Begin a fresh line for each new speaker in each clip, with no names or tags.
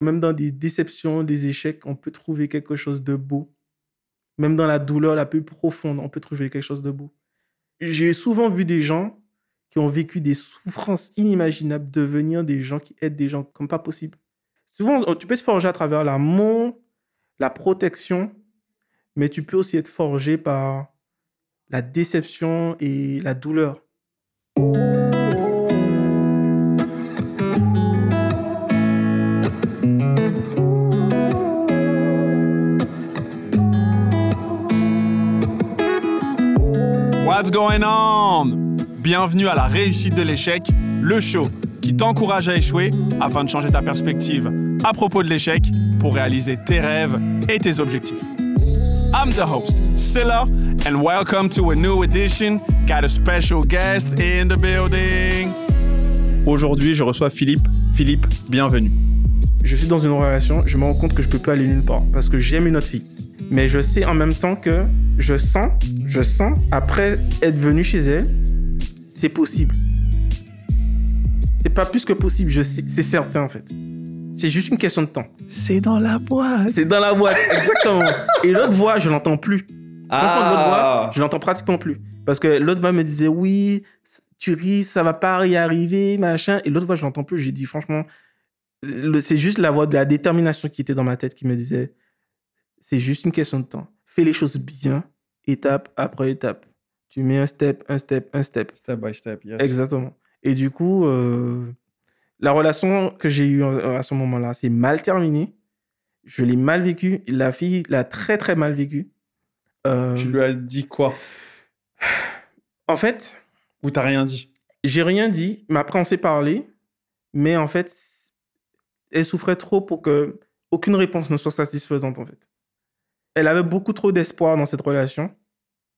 Même dans des déceptions, des échecs, on peut trouver quelque chose de beau. Même dans la douleur la plus profonde, on peut trouver quelque chose de beau. J'ai souvent vu des gens qui ont vécu des souffrances inimaginables devenir des gens qui aident des gens comme pas possible. Souvent, tu peux te forger à travers l'amour, la protection, mais tu peux aussi être forgé par la déception et la douleur.
What's going on? Bienvenue à la réussite de l'échec, le show qui t'encourage à échouer afin de changer ta perspective à propos de l'échec pour réaliser tes rêves et tes objectifs. I'm the host, Silla, and welcome to a new edition. Got a special guest in the building. Aujourd'hui, je reçois Philippe. Philippe, bienvenue.
Je suis dans une relation, je me rends compte que je peux pas aller nulle part parce que j'aime une autre fille. Mais je sais en même temps que je sens, je sens, après être venu chez elle, c'est possible. C'est pas plus que possible, je sais, c'est certain en fait. C'est juste une question de temps.
C'est dans la boîte.
C'est dans la boîte, exactement. Et l'autre voix, je l'entends plus. Franchement, l'autre voix, je l'entends pratiquement plus. Parce que l'autre voix me disait, oui, tu ris, ça va pas y arriver, machin. Et l'autre voix, je l'entends plus. J'ai dit, franchement, c'est juste la voix de la détermination qui était dans ma tête qui me disait, c'est juste une question de temps. Fais les choses bien, étape après étape. Tu mets un step, un step, un step.
Step by step, yes.
Exactement. Et du coup, euh, la relation que j'ai eue à ce moment-là, c'est mal terminé. Je l'ai mal vécu. La fille l'a très, très mal vécu.
Euh, tu lui as dit quoi?
En fait.
Ou t'as rien dit?
J'ai rien dit, mais après on s'est parlé. Mais en fait, elle souffrait trop pour que aucune réponse ne soit satisfaisante, en fait. Elle avait beaucoup trop d'espoir dans cette relation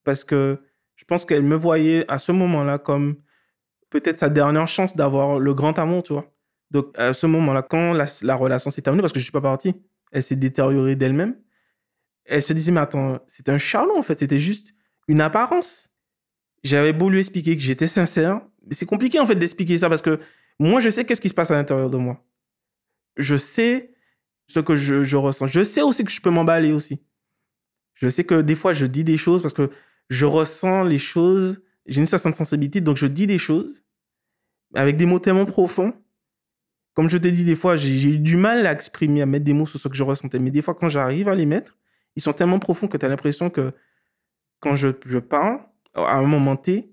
parce que je pense qu'elle me voyait à ce moment-là comme peut-être sa dernière chance d'avoir le grand amour, tu vois. Donc, à ce moment-là, quand la, relation s'est terminée, parce que je ne suis pas parti, elle s'est détériorée d'elle-même. Elle se disait, mais attends, c'était un charlot, en fait. C'était juste une apparence. J'avais beau lui expliquer que j'étais sincère. Mais c'est compliqué, en fait, d'expliquer ça parce que moi, je sais qu'est-ce qui se passe à l'intérieur de moi. Je sais ce que je, je ressens. Je sais aussi que je peux m'emballer aussi. Je sais que des fois, je dis des choses parce que je ressens les choses, j'ai une certaine sensibilité, donc je dis des choses avec des mots tellement profonds. Comme je t'ai dit, des fois, j'ai eu du mal à exprimer, à mettre des mots sur ce que je ressentais. Mais des fois, quand j'arrive à les mettre, ils sont tellement profonds que tu as l'impression que quand je, parle, à un moment T,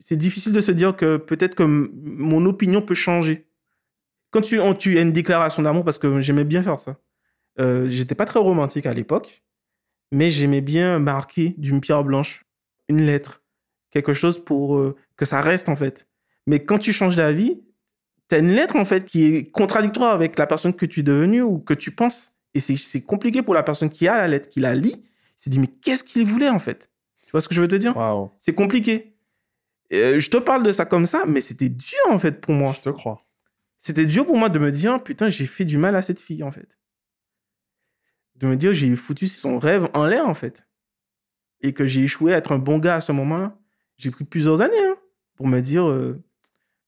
c'est difficile de se dire que peut-être que mon opinion peut changer. Quand tu, tu as une déclaration d'amour, parce que j'aimais bien faire ça. Euh, J'étais pas très romantique à l'époque, mais j'aimais bien marquer d'une pierre blanche une lettre, quelque chose pour euh, que ça reste en fait. Mais quand tu changes d'avis, tu as une lettre en fait qui est contradictoire avec la personne que tu es devenu ou que tu penses. Et c'est compliqué pour la personne qui a la lettre, qui la lit. S'est dit, mais qu'est-ce qu'il voulait en fait? Tu vois ce que je veux te dire? C'est compliqué. Euh, je te parle de ça comme ça, mais c'était dur en fait pour moi.
Je te crois.
C'était dur pour moi de me dire, putain, j'ai fait du mal à cette fille en fait. De me dire, j'ai foutu son rêve en l'air en fait et que j'ai échoué à être un bon gars à ce moment-là, j'ai pris plusieurs années hein, pour me dire euh,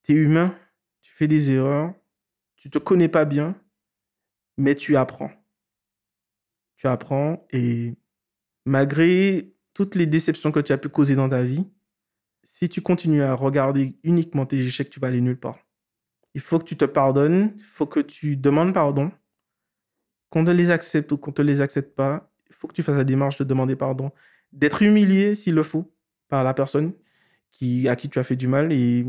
t'es humain, tu fais des erreurs, tu te connais pas bien, mais tu apprends. Tu apprends et malgré toutes les déceptions que tu as pu causer dans ta vie, si tu continues à regarder uniquement tes échecs, tu vas aller nulle part. Il faut que tu te pardonnes, il faut que tu demandes pardon. Qu'on te les accepte ou qu'on te les accepte pas, il faut que tu fasses la démarche de demander pardon d'être humilié s'il le faut par la personne qui, à qui tu as fait du mal et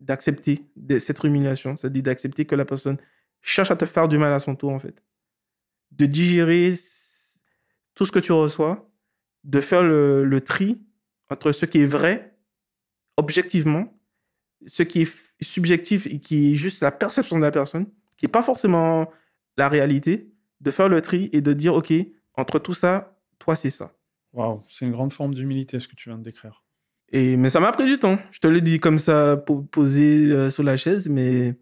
d'accepter cette humiliation, c'est-à-dire d'accepter que la personne cherche à te faire du mal à son tour en fait. De digérer tout ce que tu reçois, de faire le, le tri entre ce qui est vrai, objectivement, ce qui est subjectif et qui est juste la perception de la personne, qui n'est pas forcément la réalité, de faire le tri et de dire, OK, entre tout ça, toi, c'est ça.
Waouh, c'est une grande forme d'humilité ce que tu viens de décrire.
Et, mais ça m'a pris du temps. Je te l'ai dit comme ça, posé euh, sur la chaise, mais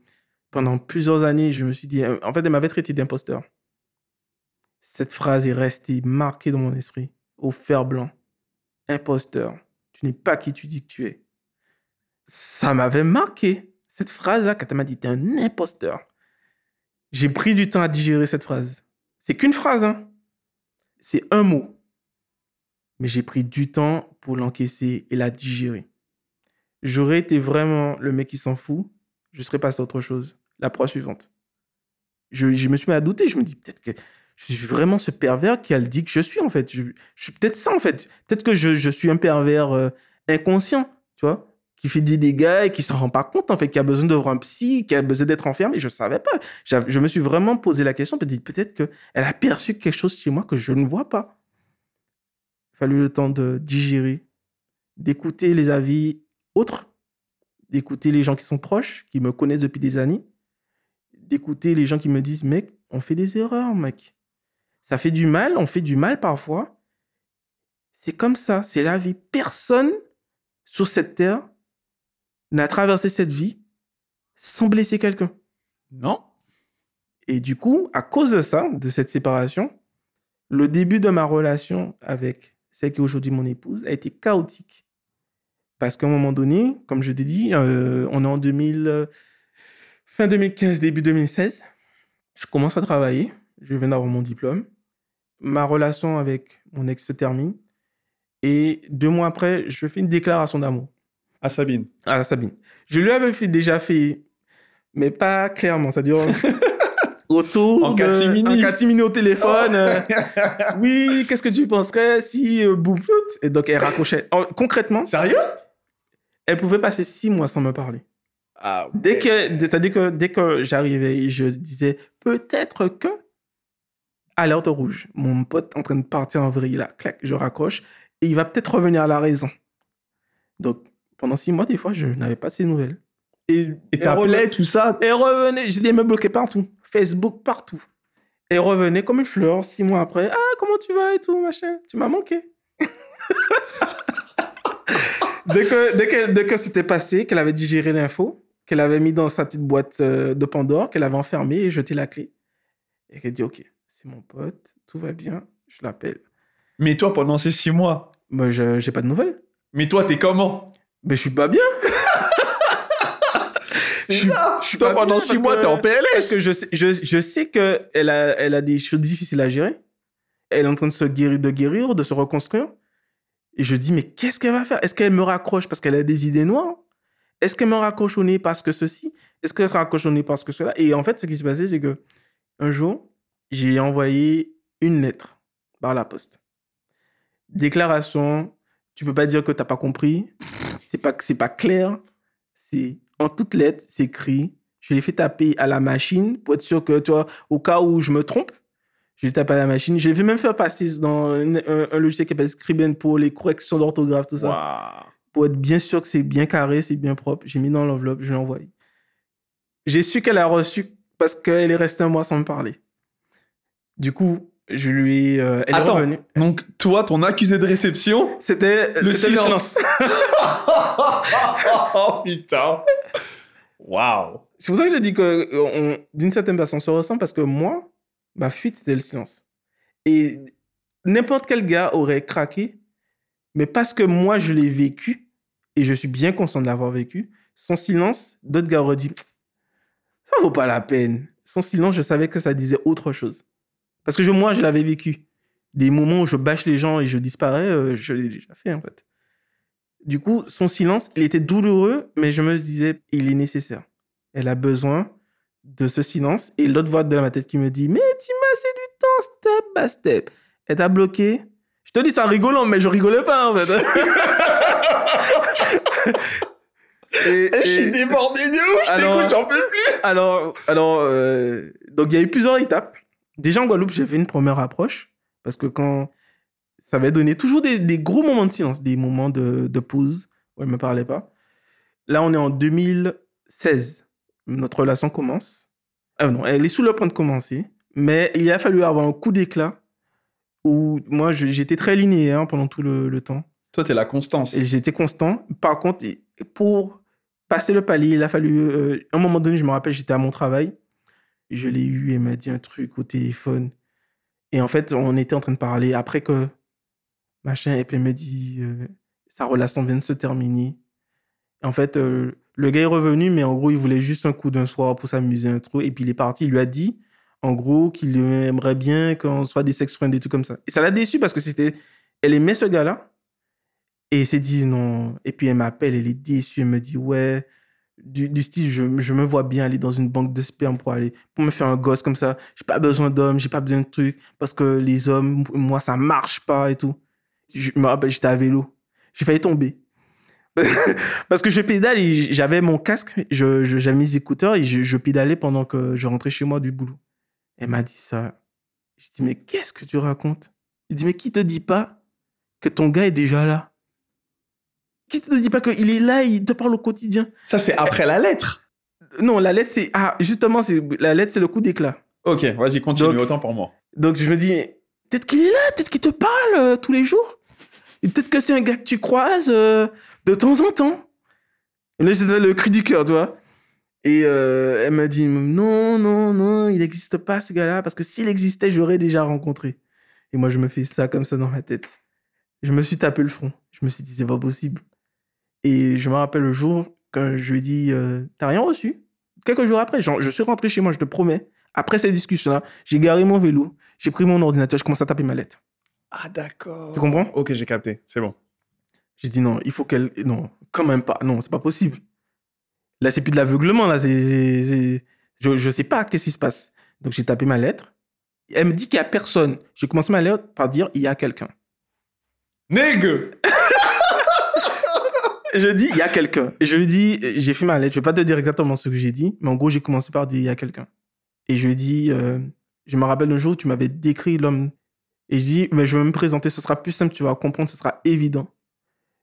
pendant plusieurs années, je me suis dit. En fait, elle m'avait traité d'imposteur. Cette phrase est restée marquée dans mon esprit, au fer blanc. Imposteur. Tu n'es pas qui tu dis que tu es. Ça m'avait marqué. Cette phrase-là, quand elle m'a dit, t'es un imposteur. J'ai pris du temps à digérer cette phrase. C'est qu'une phrase, hein. C'est un mot. Mais j'ai pris du temps pour l'encaisser et la digérer. J'aurais été vraiment le mec qui s'en fout, je serais passé à autre chose. La proie suivante. Je, me suis mis à douter. Je me dis peut-être que je suis vraiment ce pervers qui a le dit que je suis, en fait. Je, suis peut-être ça, en fait. Peut-être que je, je, suis un pervers euh, inconscient, tu vois, qui fait des dégâts et qui s'en rend pas compte, en fait, qui a besoin de voir un psy, qui a besoin d'être enfermé. Je savais pas. Je me suis vraiment posé la question. Peut-être qu'elle a perçu quelque chose chez moi que je ne vois pas. Il a fallu le temps de digérer, d'écouter les avis autres, d'écouter les gens qui sont proches, qui me connaissent depuis des années, d'écouter les gens qui me disent, mec, on fait des erreurs, mec. Ça fait du mal, on fait du mal parfois. C'est comme ça, c'est la vie. Personne sur cette terre n'a traversé cette vie sans blesser quelqu'un.
Non.
Et du coup, à cause de ça, de cette séparation, le début de ma relation avec celle qui est aujourd'hui mon épouse a été chaotique. Parce qu'à un moment donné, comme je t'ai dit, euh, on est en 2000, fin 2015, début 2016. Je commence à travailler. Je viens d'avoir mon diplôme. Ma relation avec mon ex se termine. Et deux mois après, je fais une déclaration d'amour.
À Sabine.
À Sabine. Je lui avais fait, déjà fait, mais pas clairement. C'est-à-dire autour
en catimini.
En catimini au téléphone. Euh, oui, qu'est-ce que tu penserais si euh, boum, Et donc, elle raccrochait. concrètement.
Sérieux?
Elle pouvait passer six mois sans me parler.
Ah,
Dès que, c'est-à-dire que dès que j'arrivais, je disais peut-être que alerte rouge. Mon pote est en train de partir en vrille là, clac, je raccroche et il va peut-être revenir à la raison. Donc pendant six mois, des fois, je n'avais pas ces nouvelles.
Et t'appelais tout ça?
Et revenait, j'ai des me bloquer partout, Facebook partout. Et revenait comme une fleur six mois après. Ah, comment tu vas et tout, machin. Tu m'as manqué. dès que, dès que, dès que c'était passé, qu'elle avait digéré l'info, qu'elle avait mis dans sa petite boîte euh, de Pandore, qu'elle avait enfermée et jeté la clé. Et qu'elle dit, OK, c'est mon pote, tout va bien, je l'appelle.
Mais toi, pendant ces six mois?
Moi, je j'ai pas de nouvelles.
Mais toi, t'es comment?
Mais je suis pas bien.
je suis, je suis toi, pendant six mois, t'es en PLS.
Parce que je sais, je, je sais qu'elle a, elle a des choses difficiles à gérer. Elle est en train de se guérir, de guérir, de se reconstruire. Et je dis, mais qu'est-ce qu'elle va faire? Est-ce qu'elle me raccroche parce qu'elle a des idées noires? Est-ce qu'elle m'a raccrochonné parce que ceci? Est-ce qu'elle m'a raccrochonné parce que cela? Et en fait, ce qui s'est passé, c'est que un jour, j'ai envoyé une lettre par la poste. Déclaration, tu peux pas dire que tu n'as pas compris. C'est pas c'est pas clair. C'est en toutes lettres, c'est écrit. Je l'ai fait taper à la machine pour être sûr que, tu vois, au cas où je me trompe, je l'ai tapé à la machine. Je l'ai même faire passer dans un, un, logiciel qui s'appelle Scriben pour les corrections d'orthographe, tout ça pour être bien sûr que c'est bien carré, c'est bien propre. J'ai mis dans l'enveloppe, je l'ai envoyé. J'ai su qu'elle a reçu parce qu'elle est restée un mois sans me parler. Du coup, je lui. Euh, elle
Attends,
est revenue.
Donc, toi, ton accusé de réception
C'était
le
silence.
silence. oh putain. Waouh.
C'est pour ça que je dis que d'une certaine façon, on se ressent parce que moi, ma fuite, c'était le silence. Et n'importe quel gars aurait craqué mais parce que moi, je l'ai vécu, et je suis bien conscient de l'avoir vécu, son silence, d'autres gars auraient dit, ça vaut pas la peine. Son silence, je savais que ça disait autre chose. Parce que je, moi, je l'avais vécu. Des moments où je bâche les gens et je disparais, euh, je l'ai déjà fait, en fait. Du coup, son silence, il était douloureux, mais je me disais, il est nécessaire. Elle a besoin de ce silence. Et l'autre voix de ma tête qui me dit, mais tu m'as assez du temps, step by step. Elle t'a bloqué, je te dis ça rigolant, mais je rigolais pas en fait.
et, et, je suis débordé de ouf, je t'écoute, j'en peux plus.
Alors, alors euh, donc il y a eu plusieurs étapes. Déjà en Guadeloupe, j'ai fait une première approche parce que quand ça avait donné toujours des, des gros moments de silence, des moments de, de pause où elle me parlait pas. Là, on est en 2016. Notre relation commence. Ah non, elle est sous le point de commencer, mais il a fallu avoir un coup d'éclat où moi, j'étais très linéaire pendant tout le, temps.
Toi, tu es la constance.
Et j'étais constant. Par contre, pour passer le palier, il a fallu. Euh, à un moment donné, je me rappelle, j'étais à mon travail. Je l'ai eu elle m'a dit un truc au téléphone. Et en fait, on était en train de parler après que machin, et puis elle me dit euh, sa relation vient de se terminer. En fait, euh, Le gars est revenu, mais en gros, il voulait juste un coup d'un soir pour s'amuser un truc. Et puis il est parti. Il lui a dit, en gros, qu'il aimerait bien qu'on soit des sex friends et tout comme ça. Et ça l'a déçu parce que c'était. Elle aimait ce gars-là. Et elle s'est dit non. Et puis elle m'appelle, elle est déçue. Elle me dit, ouais, du, style, je, je me vois bien aller dans une banque de sperme pour aller, pour me faire un gosse comme ça. J'ai pas besoin d'hommes, j'ai pas besoin de trucs. Parce que les hommes, moi, ça marche pas et tout. Je me rappelle, j'étais à vélo. J'ai failli tomber. Parce que je pédale et j'avais mon casque, je, je- j'avais mes écouteurs et je, je pédalais pendant que je rentrais chez moi du boulot. Elle m'a dit ça. Je dis, mais qu'est-ce que tu racontes? Il dit, mais qui te dit pas que ton gars est déjà là? Qui te dit pas qu'il est là, il te parle au quotidien?
Ça, c'est après la lettre.
Non, la lettre, c'est. Ah, justement, la lettre, c'est le coup d'éclat.
Ok, vas-y, continue,
Donc-
autant pour moi.
Donc je me dis, peut-être qu'il est là, peut-être qu'il te parle euh, tous les jours. Peut-être que c'est un gars que tu croises euh, de temps en temps. Et là, c'était le cri du cœur, tu vois. Et euh, elle m'a dit, non, non, non, il n'existe pas ce gars-là, parce que s'il existait, j'aurais déjà rencontré. Et moi, je me fais ça comme ça dans ma tête. Je me suis tapé le front. Je me suis dit, c'est pas possible. Et je me rappelle le jour quand je lui ai dit, euh, t'as rien reçu? Quelques jours après, genre, je suis rentré chez moi, je te promets. Après cette discussion-là, j'ai garé mon vélo, j'ai pris mon ordinateur, je commence à taper ma lettre.
Ah, d'accord.
Tu comprends?
Ok, j'ai capté, c'est bon.
J'ai dit non, il faut qu'elle. Non, quand même pas. Non, c'est pas possible. Là, c'est plus de l'aveuglement, là. C'est- Je, je sais pas qu'est-ce qui se passe. Donc, j'ai tapé ma lettre. Elle me dit qu'il y a personne. J'ai commencé ma lettre par dire il y a quelqu'un.
Nègre
Je dis il y a quelqu'un. Je lui dis j'ai fait ma lettre. Je vais pas te dire exactement ce que j'ai dit, mais en gros, j'ai commencé par dire il y a quelqu'un. Et je lui dit euh, je me rappelle le jour tu m'avais décrit l'homme. Et je dis mais je vais me présenter, ce sera plus simple, tu vas comprendre, ce sera évident.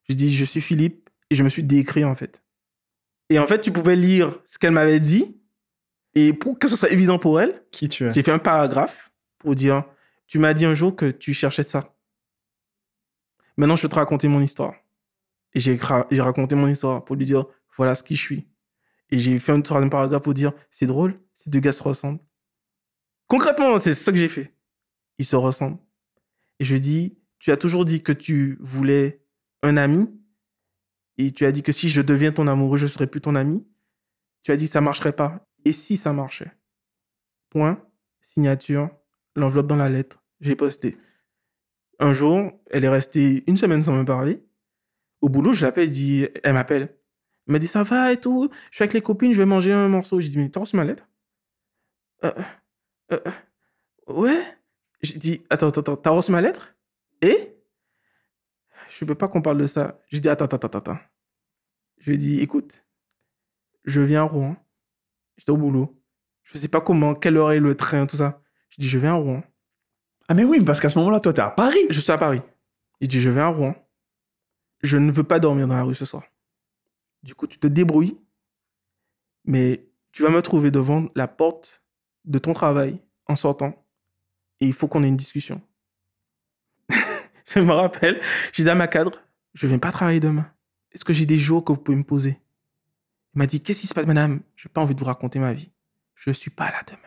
Je dis je suis Philippe et je me suis décrit en fait. Et en fait, tu pouvais lire ce qu'elle m'avait dit. Et pour que ce soit évident pour elle,
Qui tu es?
j'ai fait un paragraphe pour dire Tu m'as dit un jour que tu cherchais ça. Maintenant, je vais te raconter mon histoire. Et j'ai raconté mon histoire pour lui dire Voilà ce qui je suis. Et j'ai fait un troisième paragraphe pour dire C'est drôle, ces deux gars se ressemblent. Concrètement, c'est ce que j'ai fait. Ils se ressemblent. Et je dis Tu as toujours dit que tu voulais un ami. Et tu as dit que si je deviens ton amoureux, je serai plus ton ami. Tu as dit que ça marcherait pas. Et si ça marchait? Point, signature, l'enveloppe dans la lettre, j'ai posté. Un jour, elle est restée une semaine sans me parler. Au boulot, je l'appelle, je dis, elle m'appelle. Elle m'a dit, ça va et tout. Je suis avec les copines, je vais manger un morceau. J'ai dit, mais t'as reçu ma lettre? Euh, euh, euh, Ouais. J'ai dit, attends, attends, attends, t'as reçu ma lettre? Et? Je veux pas qu'on parle de ça. J'ai dit, attends, attends, attends, attends. Je lui ai dit, écoute, je viens à Rouen. J'étais au boulot. Je sais pas comment, quelle heure est le train, tout ça. Je dis, je viens à Rouen.
Ah, mais oui, parce qu'à ce moment-là, toi, t'es à Paris.
Je suis à Paris. Il dit, je viens à Rouen. Je ne veux pas dormir dans la rue ce soir. Du coup, tu te débrouilles, mais tu vas me trouver devant la porte de ton travail en sortant. Et il faut qu'on ait une discussion. je me rappelle, j'ai dit à ma cadre, je viens pas travailler demain. Est-ce que j'ai des jours que vous pouvez me poser? Il m'a dit, qu'est-ce qui se passe, madame? Je n'ai pas envie de vous raconter ma vie. Je ne suis pas là demain.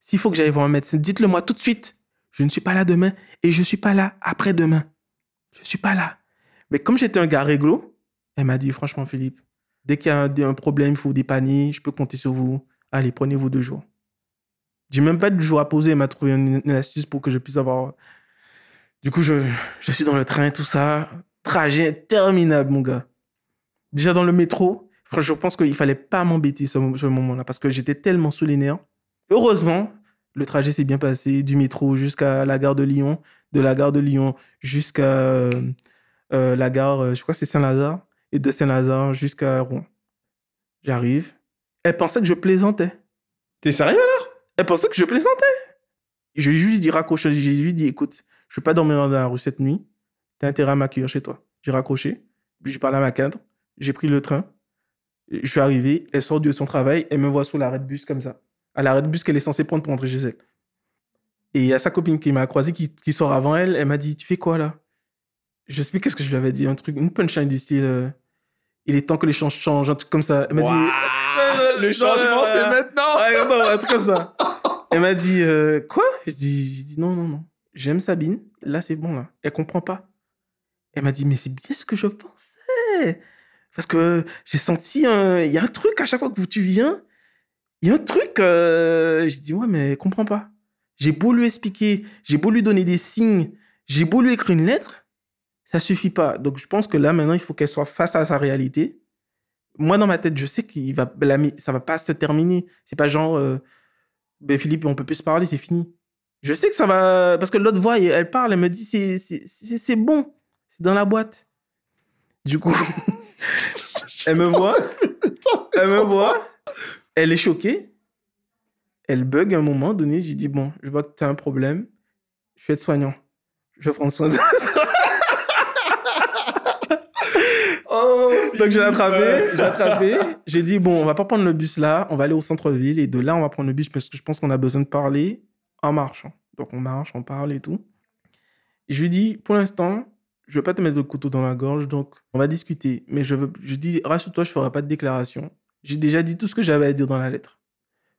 S'il faut que j'aille voir un médecin, dites-le moi tout de suite. Je ne suis pas là demain et je ne suis pas là après-demain. Je ne suis pas là. Mais comme j'étais un gars réglo, elle m'a dit, franchement, Philippe, dès qu'il y a un, problème, il faut dépanner, je peux compter sur vous. Allez, prenez-vous deux jours. J'ai même pas de jour à poser, elle m'a trouvé une, astuce pour que je puisse avoir. Du coup, je, je suis dans le train, tout ça. Trajet interminable, mon gars. Déjà dans le métro, je pense qu'il fallait pas m'embêter ce, ce moment-là parce que j'étais tellement sous les nerfs. Heureusement, le trajet s'est bien passé du métro jusqu'à la gare de Lyon, de la gare de Lyon jusqu'à euh, la gare, euh, je crois que c'est Saint-Lazare, et de Saint-Lazare jusqu'à Rouen. J'arrive. Elle pensait que je plaisantais.
T'es sérieux, là?
Elle pensait que je plaisantais. Je lui ai juste dit raccrocher. J'ai juste dit écoute, je vais pas dormir dans la rue cette nuit. T'as intérêt à m'accueillir chez toi. J'ai raccroché. Puis j'ai parlé à ma cadre. J'ai pris le train. Je suis arrivé. Elle sort de son travail. Elle me voit sur l'arrêt de bus comme ça. À l'arrêt de bus qu'elle est censée prendre pour rentrer chez elle. Et il y a sa copine qui m'a croisé, qui, qui sort avant elle. Elle m'a dit Tu fais quoi là? Je sais plus qu'est-ce que je lui avais dit. Un truc, une punchline du style euh, Il est temps que les choses changent. Un truc comme ça. Elle m'a dit
Waouh, Le
Non,
changement, c'est maintenant
Ouais, non, un truc comme ça. Elle m'a dit euh, Quoi? Je dis, je dis Non, non, non. J'aime Sabine. Là, c'est bon, là. Elle comprend pas. Elle m'a dit Mais c'est bien ce que je pensais. Parce que j'ai senti, un- il y a un truc à chaque fois que tu viens, il y a un truc, euh, je dis, ouais, mais comprends pas. J'ai beau lui expliquer, j'ai beau lui donner des signes, j'ai beau lui écrire une lettre, ça suffit pas. Donc je pense que là, maintenant, il faut qu'elle soit face à sa réalité. Moi, dans ma tête, je sais qu'il va, la ça va pas se terminer. C'est pas genre, euh, ben Philippe, on peut plus se parler, c'est fini. Je sais que ça va, parce que l'autre voix, elle parle, elle me dit, c'est, c'est, c'est c'est bon, c'est dans la boîte. Du coup, elle me voit, elle me voit, elle est choquée, elle bug à un moment donné. J'ai dit, bon, je vois que tu as un problème, je vais être soignant. Je vais prendre soin de toi.
Oh,
Donc j'ai attrapé, j'ai attrapé. J'ai dit bon, on va pas prendre le bus là, on va aller au centre-ville et de là on va prendre le bus parce que je pense qu'on a besoin de parler en marchant. Donc on marche, on parle et tout. Et je lui dis pour l'instant, je veux pas te mettre le couteau dans la gorge, donc on va discuter. Mais je veux, je dis rassure-toi, je ferai pas de déclaration. J'ai déjà dit tout ce que j'avais à dire dans la lettre.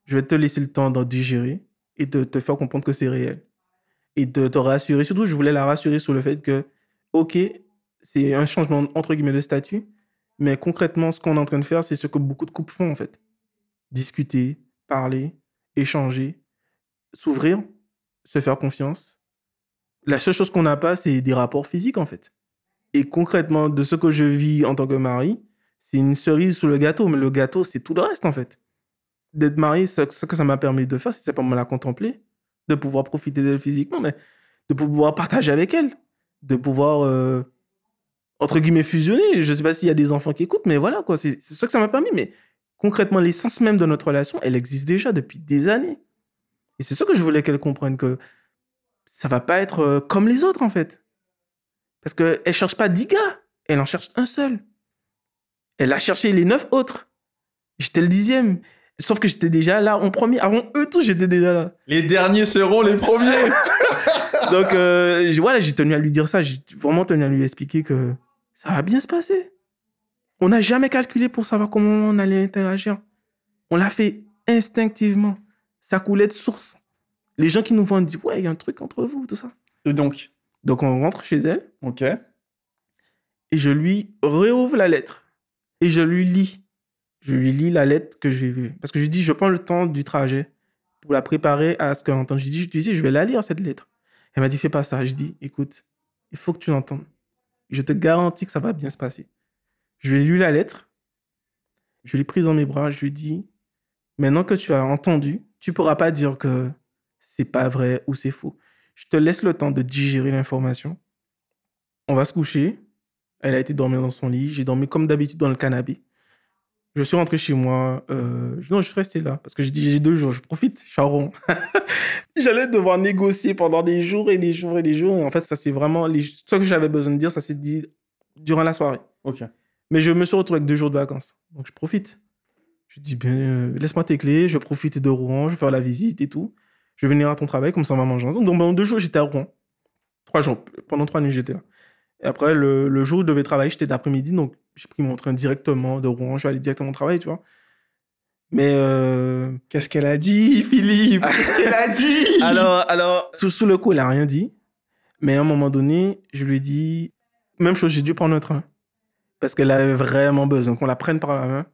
Je vais te laisser le temps d'en digérer et de te faire comprendre que c'est réel et de te rassurer. Surtout, je voulais la rassurer sur le fait que ok, c'est un changement entre guillemets de statut, mais concrètement, ce qu'on est en train de faire, c'est ce que beaucoup de couples font en fait. Discuter, parler, échanger, s'ouvrir, se faire confiance. La seule chose qu'on n'a pas, c'est des rapports physiques en fait. Et concrètement, de ce que je vis en tant que mari, c'est une cerise sur le gâteau, mais le gâteau, c'est tout le reste en fait. D'être marié, ce que ça m'a permis de faire, c'est simplement la contempler, de pouvoir profiter d'elle physiquement, mais de pouvoir partager avec elle, de pouvoir euh, entre guillemets fusionner. Je sais pas s'il y a des enfants qui écoutent, mais voilà quoi, c'est ça que ça m'a permis. Mais concrètement, l'essence même de notre relation, elle existe déjà depuis des années. Et c'est ça que je voulais qu'elle comprenne que ça va pas être euh, comme les autres en fait, parce que elle cherche pas 10 gars, elle en cherche un seul. Elle a cherché les neuf autres. J'étais le dixième. Sauf que j'étais déjà là en premier. Avant eux tous, j'étais déjà là.
Les derniers seront les premiers.
Donc euh, voilà, j'ai tenu à lui dire ça. J'ai vraiment tenu à lui expliquer que ça va bien se passer. On n'a jamais calculé pour savoir comment on allait interagir. On l'a fait instinctivement. Ça coulait de source. Les gens qui nous voient, on dit ouais, il y a un truc entre vous, tout ça.
Et donc,
Donc on rentre chez elle
ok.
et je lui réouvre la lettre et je lui lis. Je lui lis la lettre que j'ai vue. Parce que je lui dis, je prends le temps du trajet pour la préparer à ce qu'elle entende. Je lui dis, tu sais, je vais la lire, cette lettre. Elle m'a dit, fais pas ça. Je dis, écoute, il faut que tu l'entendes. Je te garantis que ça va bien se passer. Je lui ai lu la lettre. Je l'ai prise dans mes bras. Je lui ai dit, maintenant que tu as entendu, tu pourras pas dire que c'est pas vrai ou c'est faux. Je te laisse le temps de digérer l'information. On va se coucher. Elle a été dormir dans son lit. J'ai dormi comme d'habitude dans le canapé. Je suis rentré chez moi. euh, non, je suis resté là parce que j'ai dit j'ai deux jours, je profite, je suis en rond. J'allais devoir négocier pendant des jours et des jours et des jours. Et en fait, ça c'est vraiment les... ce que j'avais besoin de dire, ça s'est dit durant la soirée.
Ok.
Mais je me suis retrouvé avec deux jours de vacances, donc je profite. Je dis bien, euh, laisse-moi tes clés, je vais profiter de Rouen, je vais faire la visite et tout. Je vais venir à ton travail, comme ça on va manger ensemble. Donc pendant deux jours, j'étais à Rouen. Trois jours, pendant trois nuits, j'étais là. Et après, le, le jour où je devais travailler, j'étais d'après-midi, donc j'ai pris mon train directement de Rouen, je suis allé directement au travail, tu vois. Mais euh,
Qu'est-ce qu'elle a dit, Philippe? Qu'est-ce qu'elle a dit?
Alors, alors sous, sous le coup, elle a rien dit. Mais à un moment donné, je lui ai dit, même chose, j'ai dû prendre un train. Parce qu'elle avait vraiment besoin qu'on la prenne par la main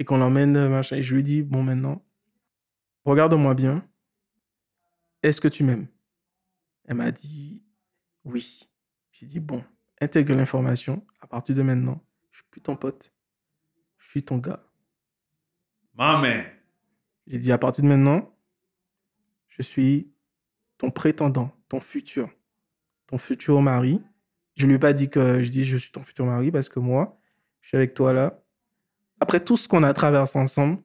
et qu'on l'emmène, euh, machin. Et je lui ai dit, bon, maintenant, regarde-moi bien. Est-ce que tu m'aimes? Elle m'a dit, oui. J'ai dit, bon, intègre l'information. À partir de maintenant, je suis plus ton pote. Je suis ton gars.
Maman.
J'ai dit à partir de maintenant, je suis ton prétendant, ton futur, ton futur mari. Je lui ai pas dit que je dis je suis ton futur mari parce que moi, je suis avec toi là. Après tout ce qu'on a traversé ensemble,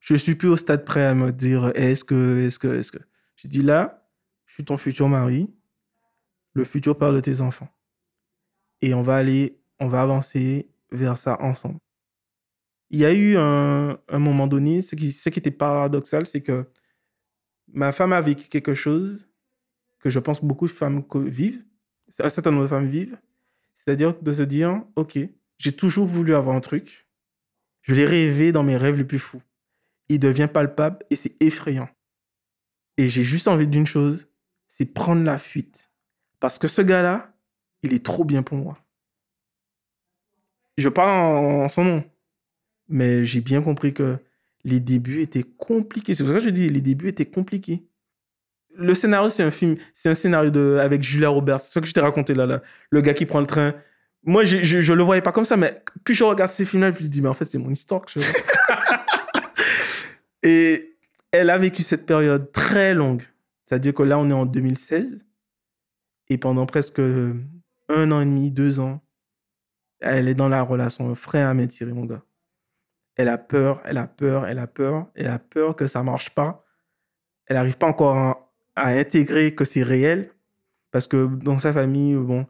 je suis plus au stade prêt à me dire est-ce que, est-ce que, est-ce que. J'ai dit là, je suis ton futur mari, le futur père de tes enfants. Et on va aller, on va avancer vers ça ensemble il y a eu un, moment donné, ce qui, était paradoxal, c'est que ma femme a vécu quelque chose que je pense beaucoup de femmes vivent, un certain nombre de femmes vivent, c'est-à-dire de se dire, ok, j'ai toujours voulu avoir un truc, je l'ai rêvé dans mes rêves les plus fous. Il devient palpable et c'est effrayant. Et j'ai juste envie d'une chose, c'est prendre la fuite. Parce que ce gars-là, il est trop bien pour moi. Je parle en, son nom. Mais j'ai bien compris que les débuts étaient compliqués. C'est pour ça que je dis, les débuts étaient compliqués. Le scénario, c'est un film, c'est un scénario de, avec Julia Roberts. C'est ce que je t'ai raconté là, là. Le gars qui prend le train. Moi, je, je, je le voyais pas comme ça, mais plus je regarde ces films-là, plus je dis, mais en fait, c'est mon histoire Et elle a vécu cette période très longue. C'est-à-dire que là, on est en 2016. Et pendant presque un an et demi, deux ans, elle est dans la relation frère à m'étirer, mon gars. Elle a peur, elle a peur, elle a peur, elle a peur que ça marche pas. Elle n'arrive pas encore à, à intégrer que c'est réel. Parce que dans sa famille, bon,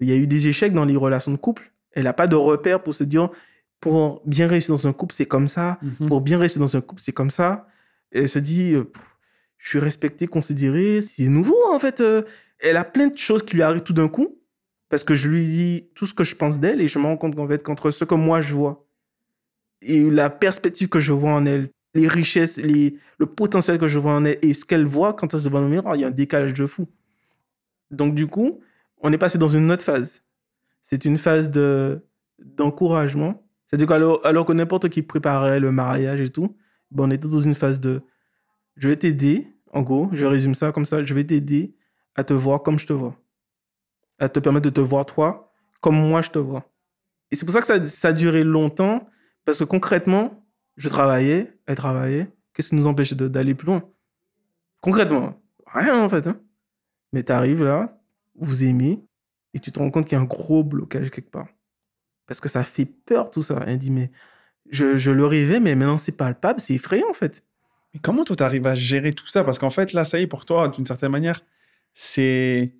il y a eu des échecs dans les relations de couple. Elle n'a pas de repère pour se dire, pour bien réussir dans un couple, c'est comme ça.
Mhm.
Pour bien réussir dans un couple, c'est comme ça. Et elle se dit, euh, je suis respecté, considéré. C'est nouveau, en fait. euh. Elle a plein de choses qui lui arrivent tout d'un coup. Parce que je lui dis tout ce que je pense d'elle et je me rends compte qu'en fait, qu'entre ce que moi je vois et la perspective que je vois en elle, les richesses, les, le potentiel que je vois en elle et ce qu'elle voit quand elle se voit dans le miroir, il y a un décalage de fou. Donc, du coup, on est passé dans une autre phase. C'est une phase de d'encouragement. C'est-à-dire qu'alors alors que n'importe qui préparait le mariage et tout, ben on était dans une phase de je vais t'aider, en gros, je résume ça comme ça, je vais t'aider à te voir comme je te vois. À te permettre de te voir toi comme moi je te vois. Et c'est pour ça que ça, a duré longtemps, parce que concrètement, je travaillais, elle travaillait. Qu'est-ce qui nous empêchait d'aller plus loin? Concrètement, rien en fait. hein. Mais tu arrives là, vous aimez, et tu te rends compte qu'il y a un gros blocage quelque part. Parce que ça fait peur tout ça. Elle dit, mais je, je le rêvais, mais maintenant c'est palpable, c'est effrayant en fait.
Mais comment toi, t'arrives à gérer tout ça? Parce qu'en fait, là, ça y est, pour toi, d'une certaine manière, c'est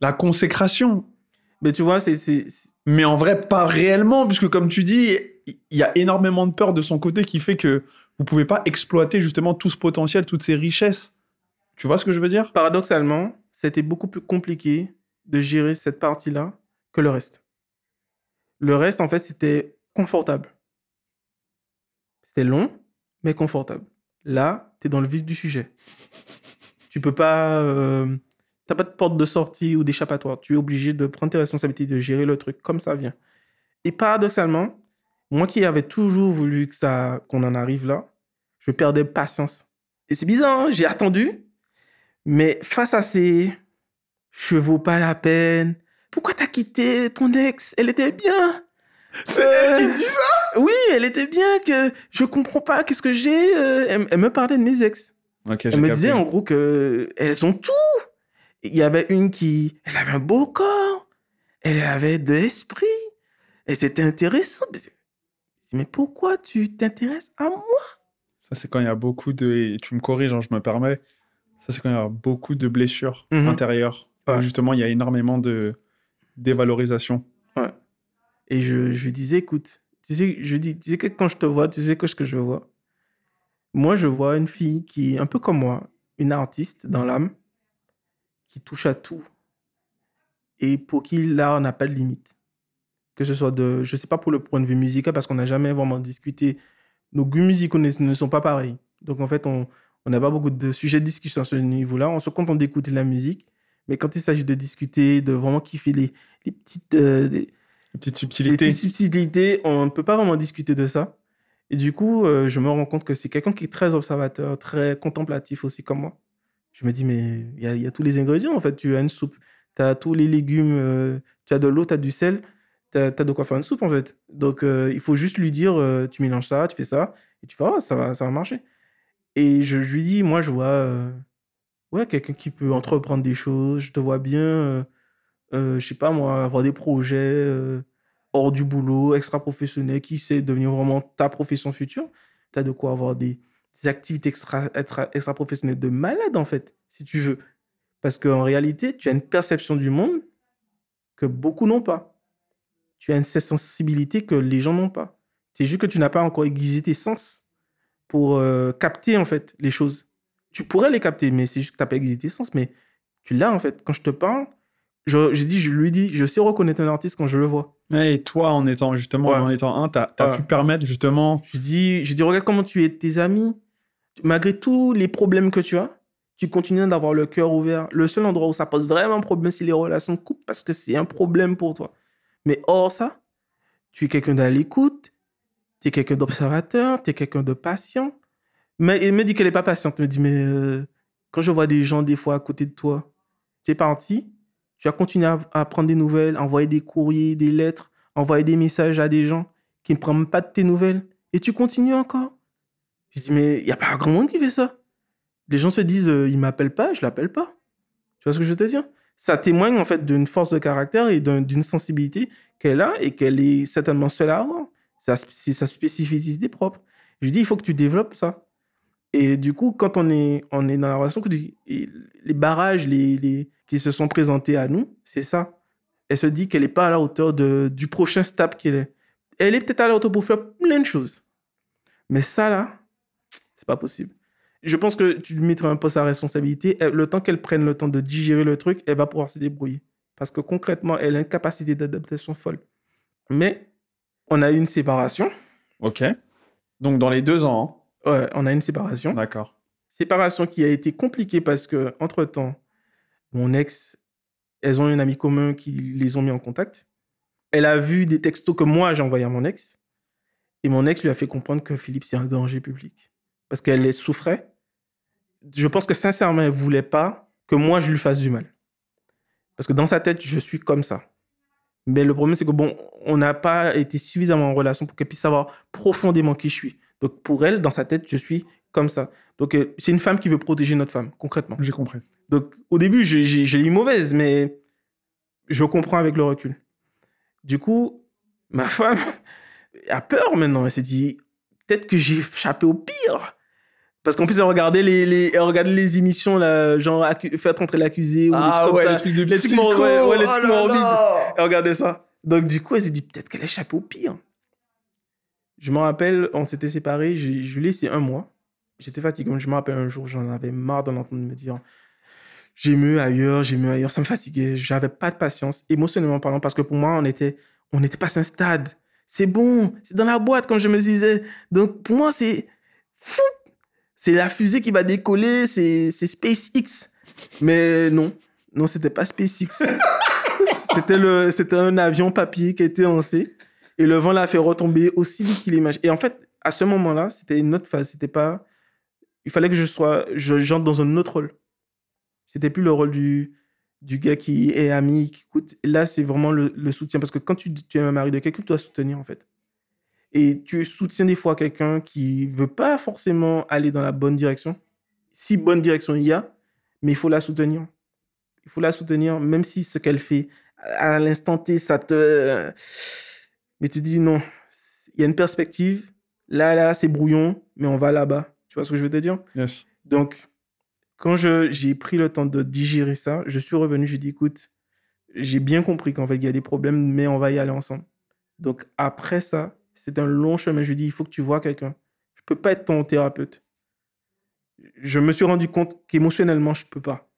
la consécration.
Mais tu vois, c'est.
Mais en vrai, pas réellement, puisque comme tu dis, il y a énormément de peur de son côté qui fait que vous pouvez pas exploiter justement tout ce potentiel, toutes ces richesses. Tu vois ce que je veux dire?
Paradoxalement, c'était beaucoup plus compliqué de gérer cette partie-là que le reste. Le reste, en fait, c'était confortable. C'était long, mais confortable. Là, tu es dans le vif du sujet. Tu peux pas. Euh, T'as pas de porte de sortie ou d'échappatoire. Tu es obligé de prendre tes responsabilités, de gérer le truc comme ça vient. Et paradoxalement, moi qui avais toujours voulu que ça, qu'on en arrive là, je perdais patience. Et c'est bizarre, hein, j'ai attendu, mais face à ces je vaux pas la peine. Pourquoi t'as quitté ton ex? Elle était bien.
C'est
Euh,
elle qui dit ça?
Oui, elle était bien. Que je comprends pas. Qu'est-ce que j'ai Euh, elle, elle me parlait de mes ex.
Ok,
Elle me disait en gros que elles ont tout. Il y avait une qui, elle avait un beau corps. Elle avait de l'esprit. Elle était intéressante. Mais pourquoi tu t'intéresses à moi?
Ça, c'est quand il y a beaucoup de. Et tu me corriges, hein, je me permets. Ça, c'est quand il y a beaucoup de blessures
Mhm.
intérieures. où
Ouais.
justement, il y a énormément de dévalorisation.
Et je, je disais, écoute, tu sais, je dis, tu sais que quand je te vois, tu sais que ce que je vois. Moi, je vois une fille qui est un peu comme moi, une artiste dans l'âme, qui touche à tout. Et pour qui l'art n'a pas de limite. Que ce soit de, je sais pas pour le point de vue musical, parce qu'on n'a jamais vraiment discuté. Nos goûts musicaux ne, sont pas pareils. Donc en fait, on n'a pas beaucoup de sujets de discussion à ce niveau-là. On se contente d'écouter la musique. Mais quand il s'agit de discuter, de vraiment kiffer les, les petites, euh, des-
Une petite
les petites subtilités, on ne peut pas vraiment discuter de ça. Et du coup, euh, je me rends compte que c'est quelqu'un qui est très observateur, très contemplatif aussi comme moi. Je me dis, mais il y a, tous les ingrédients en fait. Tu as une soupe, tu as tous les légumes, euh, tu as de l'eau, tu as du sel, tu as, de quoi faire une soupe en fait. Donc euh, il faut juste lui dire, euh, tu mélanges ça, tu fais ça, et tu vas ça va, ça va marcher. Et je, lui dis, moi je vois euh, ouais, quelqu'un qui peut entreprendre des choses, je te vois bien, je sais pas moi, avoir des projets. hors du boulot, extra-professionnel, qui sait devenir vraiment ta profession future, tu as de quoi avoir des, des activités extra, extra, extra-professionnelles de malade, en fait, si tu veux. Parce qu'en réalité, tu as une perception du monde que beaucoup n'ont pas. Tu as une sensibilité que les gens n'ont pas. C'est juste que tu n'as pas encore aiguisé tes sens pour euh, capter, en fait, les choses. Tu pourrais les capter, mais c'est juste que tu n'as pas aiguisé tes sens. Mais tu l'as, en fait. Quand je te parle, je, je, dis, je lui dis, je sais reconnaître un artiste quand je le vois.
Et toi, en étant justement
Ouais.
en étant un, t'as as
Ouais.
pu permettre justement.
Je dis, je dis, regarde comment tu es tes amis. Malgré tous les problèmes que tu as, tu continues d'avoir le cœur ouvert. Le seul endroit où ça pose vraiment problème, c'est les relations de couple parce que c'est un problème pour toi. Mais hors ça, tu es quelqu'un à l'écoute, tu es quelqu'un d'observateur, tu es quelqu'un de patient. Mais elle me dit qu'elle n'est pas patiente. Elle me dit, mais euh, quand je vois des gens des fois à côté de toi, tu es parti, tu as continué à, prendre des nouvelles, envoyer des courriers, des lettres, envoyer des messages à des gens qui ne prennent pas de tes nouvelles. Et tu continues encore. Je dis, mais il n'y a pas grand monde qui fait ça. Les gens se disent, euh, il m'appelle pas, je l'appelle pas. Tu vois ce que je veux te dire? Ça témoigne en fait d'une force de caractère et d'une sensibilité qu'elle a et qu'elle est certainement seule à avoir. C'est sa spécificité propre. Je dis, il faut que tu développes ça. Et du coup, quand on est, on est dans la relation, les barrages les, les, qui se sont présentés à nous, c'est ça. Elle se dit qu'elle n'est pas à la hauteur de, du prochain step qu'elle est. Elle est peut-être à la hauteur pour faire plein de choses. Mais ça, là, c'est pas possible je pense que tu lui mettras un peu sa responsabilité. Le temps qu'elle prenne le temps de digérer le truc, elle va pouvoir se débrouiller. Parce que concrètement, elle a une capacité d'adaptation folle. Mais on a eu une séparation.
Ok. Donc dans les deux ans.
Hein. Ouais, on a une séparation.
D'accord.
Séparation qui a été compliquée parce que entre temps, mon ex, elles ont un ami commun qui les ont mis en contact. Elle a vu des textos que moi j'ai envoyés à mon ex. Et mon ex lui a fait comprendre que Philippe, c'est un danger public. Parce qu'elle les souffrait je pense que sincèrement, elle voulait pas que moi, je lui fasse du mal. Parce que dans sa tête, je suis comme ça. Mais le problème, c'est que bon, on n'a pas été suffisamment en relation pour qu'elle puisse savoir profondément qui je suis. Donc pour elle, dans sa tête, je suis comme ça. Donc euh, c'est une femme qui veut protéger notre femme, concrètement.
J'ai compris.
Donc au début, j'ai eu mauvaise, mais je comprends avec le recul. Du coup, ma femme a peur maintenant. Elle s'est dit, peut-être que j'ai échappé au pire. Parce qu'en plus, elle regardait les, les, elle les émissions, là, genre, faire entrer l'accusé ou
ah,
des trucs
ouais,
comme
les
ça.
Trucs de
les
trucs morbides.
Ouais, les
trucs
oh morbides. Elle regardait ça. Donc, du coup, elle s'est dit, peut-être qu'elle échappe au pire. Je me rappelle, on s'était séparés, je, je lui ai laissé un mois. J'étais fatigué. Je me rappelle un jour, j'en avais marre d'en entendre me dire, j'ai mieux ailleurs, j'ai mieux ailleurs. Ça me fatiguait. J'avais pas de patience, émotionnellement parlant, parce que pour moi, on était, on était passé un stade. C'est bon, c'est dans la boîte, comme je me disais. Donc, pour moi, c'est fou c'est la fusée qui va décoller, c'est SpaceX. Mais non, non, c'était pas SpaceX. c'était le, c'était un avion papier qui a été lancé et le vent l'a fait retomber aussi vite qu'il imagine. Et en fait, à ce moment-là, c'était une autre phase. C'était pas, il fallait que je sois, je j'entre dans un autre rôle. C'était plus le rôle du, du gars qui est ami, qui écoute. là, c'est vraiment le, le, soutien parce que quand tu, tu es un mari de quelqu'un, tu dois soutenir en fait? Et tu soutiens des fois quelqu'un qui veut pas forcément aller dans la bonne direction? Si bonne direction il y a, mais il faut la soutenir. Il faut la soutenir, même si ce qu'elle fait à l'instant T, ça te. Mais tu dis non, il y a une perspective. Là, là, c'est brouillon, mais on va là-bas. Tu vois ce que je veux te dire?
Yes.
Donc, quand j'ai pris le temps de digérer ça, je suis revenu, j'ai dit écoute, j'ai bien compris qu'en fait, il y a des problèmes, mais on va y aller ensemble. Donc, après ça, c'est un long chemin. Je lui dis, il faut que tu vois quelqu'un. Je peux pas être ton thérapeute. Je me suis rendu compte qu'émotionnellement, je peux pas.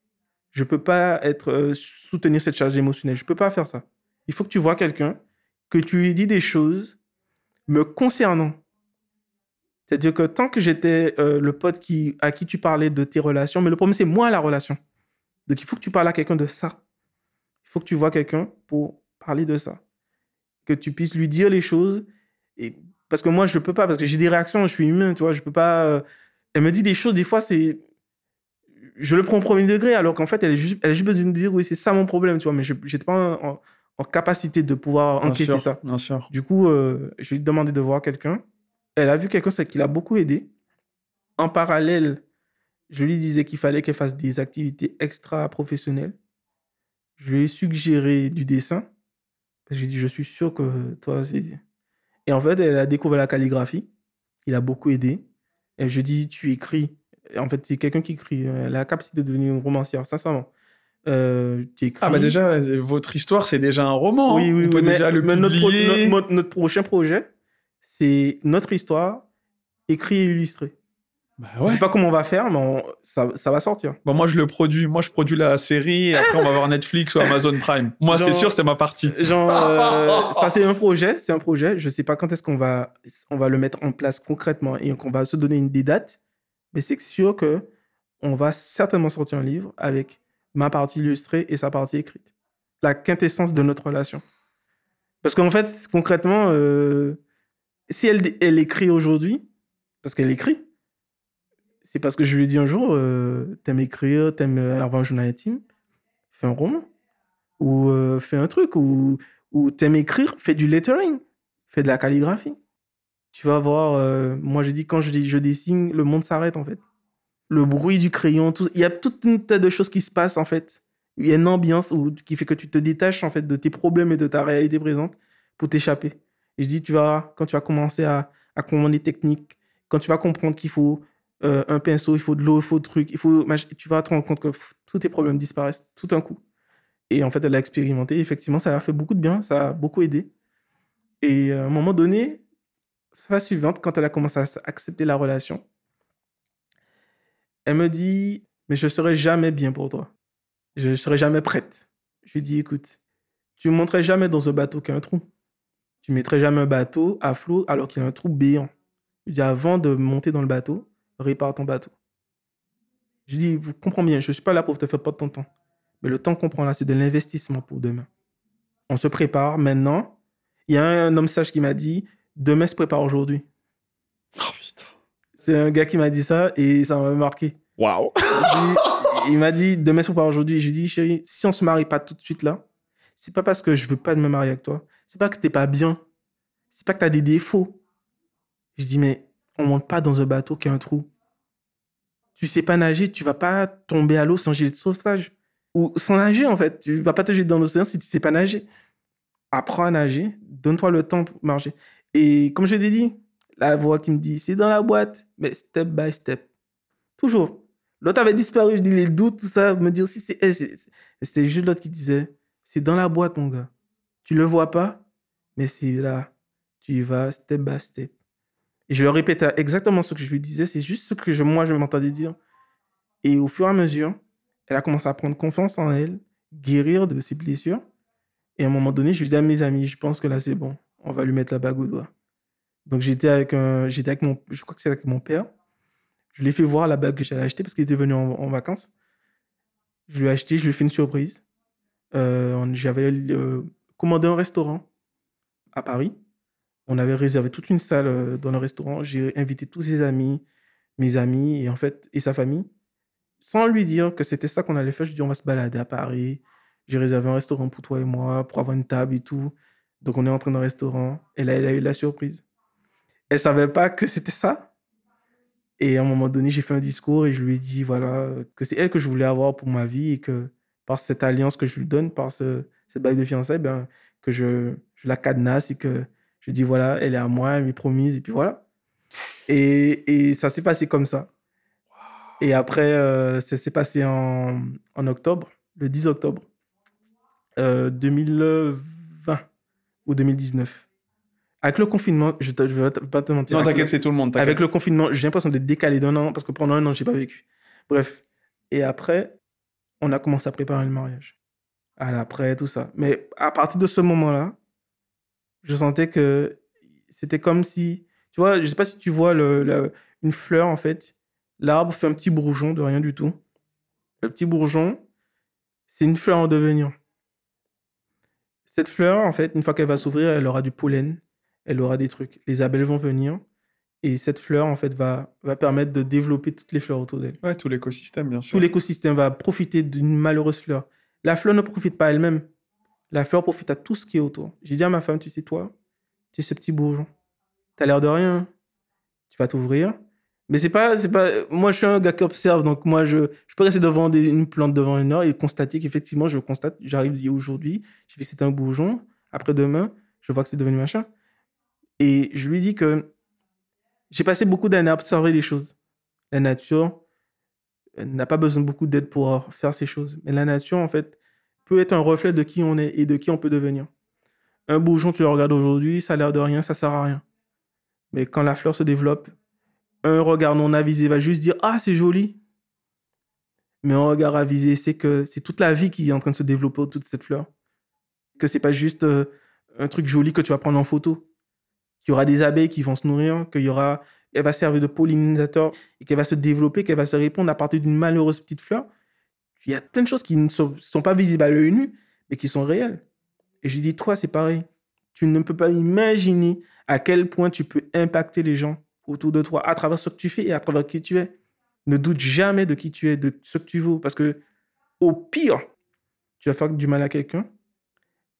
Je peux pas être euh, soutenir cette charge émotionnelle. Je peux pas faire ça. Il faut que tu vois quelqu'un, que tu lui dis des choses me concernant. C'est-à-dire que tant que j'étais euh, le pote qui, à qui tu parlais de tes relations, mais le problème, c'est moi la relation. Donc, il faut que tu parles à quelqu'un de ça. Il faut que tu vois quelqu'un pour parler de ça. Que tu puisses lui dire les choses et parce que moi, je peux pas, parce que j'ai des réactions, je suis humain, tu vois, je peux pas. Euh, elle me dit des choses, des fois, c'est. Je le prends au premier degré, alors qu'en fait, elle, est juste, elle a juste besoin de dire, oui, c'est ça mon problème, tu vois, mais je n'étais pas en, en, capacité de pouvoir encaisser ça.
Bien sûr.
Du coup, euh, je lui ai demandé de voir quelqu'un. Elle a vu quelqu'un qui l'a beaucoup aidé. En parallèle, je lui disais qu'il fallait qu'elle fasse des activités extra-professionnelles. Je lui ai suggéré du dessin. Parce que j'ai dit, je suis sûr que toi, c'est et en fait, elle a découvert la calligraphie. Il a beaucoup aidé. Et je dis, tu écris. en fait, c'est quelqu'un qui écrit. Elle a la capacité de devenir une romancière, sincèrement. Euh, tu écris.
Ah, bah déjà, votre histoire, c'est déjà un roman.
Oui, oui,
On peut
mais,
déjà le
mais notre, notre, notre prochain projet, c'est notre histoire écrit et illustrée.
Bah
Je
ouais.
sais pas comment on va faire, mais on- ça, ça va sortir.
Bon, moi, je le produis. Moi, je produis la série. Et après, on va voir Netflix ou Amazon Prime. Moi, c'est sûr, c'est ma partie.
Genre, euh, ça c'est un projet, c'est un projet. Je sais pas quand est-ce qu'on va, on va le mettre en place concrètement et qu'on va se donner une des dates, mais c'est sûr que on va certainement sortir un livre avec ma partie illustrée et sa partie écrite. La quintessence de notre relation. Parce qu'en fait, concrètement, euh, si elle, elle écrit aujourd'hui, parce qu'elle écrit, c'est parce que je lui ai dit un jour, euh, t'aimes écrire, t'aimes avoir un journal intime, fais un roman. Ou euh, fais un truc, ou, ou t'aimes écrire, fais du lettering, fais de la calligraphie. Tu vas voir, euh, moi je dis, quand je, dessine, le monde s'arrête en fait. Le bruit du crayon, il y a toute une tas de choses qui se passent en fait. Il y a une ambiance qui fait que tu te détaches en fait de tes problèmes et de ta réalité présente pour t'échapper. Et je dis, tu vas, quand tu vas commencer à, à commander techniques, quand tu vas comprendre qu'il faut euh, un pinceau, il faut de l'eau, il faut de trucs, il faut, tu vas te rendre compte que tous tes problèmes disparaissent tout d'un coup. Et en fait, elle a expérimenté. Effectivement, ça a fait beaucoup de bien, ça a beaucoup aidé. Et à un moment donné, phase suivante, quand elle a commencé à accepter la relation, elle me dit Mais je serai jamais bien pour toi. Je ne serai jamais prête. Je lui dis Écoute, tu ne me montrerais jamais dans un bateau qui a un trou. Tu mettrais jamais un bateau à flot alors qu'il y a un trou béant. Je lui dis Avant de monter dans le bateau, répare ton bateau. Je lui dis Vous comprenez bien, je ne suis pas là pour te faire perdre ton temps. Mais le temps qu'on prend là, c'est de l'investissement pour demain. On se prépare maintenant. Il y a un homme sage qui m'a dit Demain se prépare aujourd'hui.
Oh putain.
C'est un gars qui m'a dit ça et ça m'a marqué.
Waouh.
il m'a dit Demain se prépare aujourd'hui. Je lui dis Chérie, si on se marie pas tout de suite là, c'est pas parce que je veux pas me marier avec toi. C'est pas que t'es pas bien. C'est pas que tu as des défauts. Je dis Mais on monte pas dans un bateau qui a un trou. Tu sais pas nager, tu vas pas tomber à l'eau sans gilet de sauvetage ou sans nager en fait. Tu vas pas te jeter dans l'océan si tu sais pas nager. Apprends à nager, donne-toi le temps pour marcher. Et comme je t'ai dit, la voix qui me dit c'est dans la boîte, mais step by step. Toujours. L'autre avait disparu, je dis les doutes, tout ça, me dire si c'est. C'était juste l'autre qui disait c'est dans la boîte, mon gars. Tu le vois pas, mais c'est là. Tu y vas step by step. Et je le répétais exactement ce que je lui disais, c'est juste ce que je, moi je m'entendais dire. Et au fur et à mesure, elle a commencé à prendre confiance en elle, guérir de ses blessures. Et à un moment donné, je lui dit à mes amis, je pense que là, c'est bon. On va lui mettre la bague au doigt. Donc, j'étais avec, un, j'étais avec mon, je crois que c'est avec mon père. Je lui ai fait voir la bague que j'avais achetée parce qu'il était venu en, vacances. Je lui ai acheté, je lui ai fait une surprise. Euh, j'avais euh, commandé un restaurant à Paris. On avait réservé toute une salle euh, dans le restaurant. J'ai invité tous ses amis, mes amis et en fait, et sa famille sans lui dire que c'était ça qu'on allait faire, je dis on va se balader à Paris. J'ai réservé un restaurant pour toi et moi, pour avoir une table et tout. Donc on est entré dans le restaurant. Et là, elle a eu la surprise. Elle savait pas que c'était ça. Et à un moment donné, j'ai fait un discours et je lui ai dit voilà que c'est elle que je voulais avoir pour ma vie et que par cette alliance que je lui donne, par ce, cette bague de fiançailles, ben, que je, je la cadenasse et que je dis voilà, elle est à moi, elle m'est promise et puis voilà. Et, et ça s'est passé comme ça. Et après, euh, ça s'est passé en, en, octobre, le 10 octobre 2020 euh, ou 2019. Avec le confinement, je ne vais pas te mentir.
Non, t'inquiète, c'est tout le monde.
Avec le confinement, j'ai l'impression d'être décalé d'un an parce que pendant un an, je n'ai pas vécu. Bref. Et après, on a commencé à préparer le mariage. À l'après, tout ça. Mais à partir de ce moment-là, je sentais que c'était comme si. Tu vois, je ne sais pas si tu vois le, une fleur, en fait L'arbre fait un petit bourgeon de rien du tout. Le petit bourgeon, c'est une fleur en devenir. Cette fleur, en fait, une fois qu'elle va s'ouvrir, elle aura du pollen, elle aura des trucs. Les abeilles vont venir et cette fleur, en fait, va, va permettre de développer toutes les fleurs autour d'elle.
Ouais, tout l'écosystème, bien sûr.
Tout l'écosystème va profiter d'une malheureuse fleur. La fleur ne profite pas elle-même. La fleur profite à tout ce qui est autour. J'ai dit à ma femme, tu sais, toi, tu es ce petit bourgeon. Tu as l'air de rien. Hein. Tu vas t'ouvrir, mais c'est pas, c'est pas. Moi, je suis un gars qui observe, donc moi, je, je peux rester devant une plante devant une heure et constater qu'effectivement, je constate, j'arrive aujourd'hui, j'ai vu que c'était un bourgeon. Après demain, je vois que c'est devenu machin. Et je lui dis que j'ai passé beaucoup d'années à observer les choses. La nature n'a pas besoin de beaucoup d'aide pour faire ces choses. Mais la nature, en fait, peut être un reflet de qui on est et de qui on peut devenir. Un bourgeon, tu le regardes aujourd'hui, ça a l'air de rien, ça sert à rien. Mais quand la fleur se développe, un regard non avisé va juste dire Ah, c'est joli. Mais un regard avisé, c'est que c'est toute la vie qui est en train de se développer autour de cette fleur. Que c'est pas juste euh, un truc joli que tu vas prendre en photo. Qu'il y aura des abeilles qui vont se nourrir, qu'il y aura, elle va servir de pollinisateur et qu'elle va se développer, qu'elle va se répondre à partir d'une malheureuse petite fleur. Il y a plein de choses qui ne sont, pas visibles à l'œil nu, mais qui sont réelles. Et je dis, toi, c'est pareil. Tu ne peux pas imaginer à quel point tu peux impacter les gens autour de toi à travers ce que tu fais et à travers qui tu es. Ne doute jamais de qui tu es, de ce que tu vaux, parce que au pire, tu vas faire du mal à quelqu'un,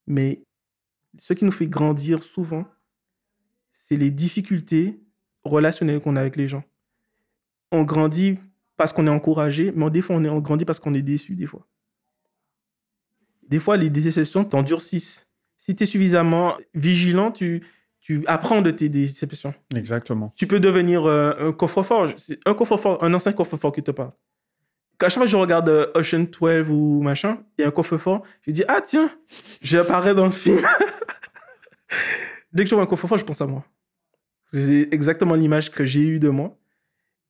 mais ce qui nous fait grandir souvent, c'est les difficultés relationnelles qu'on a avec les gens. On grandit parce qu'on est encouragé, mais des fois, on, est, on grandit parce qu'on est déçu, des fois. Des fois, les déceptions t'endurcissent. Si tu es suffisamment vigilant, tu, tu apprends de tes déceptions.
Exactement.
Tu peux devenir euh, un coffre-fort. Un coffre-fort, un ancien coffre-fort qui te parle. Quand chaque fois que je regarde euh, Ocean 12 ou machin, il y a un coffre-fort, je dis Ah tiens, j'apparais dans le film. Dès que je vois un coffre-fort, je pense à moi. C'est exactement l'image que j'ai eue de moi.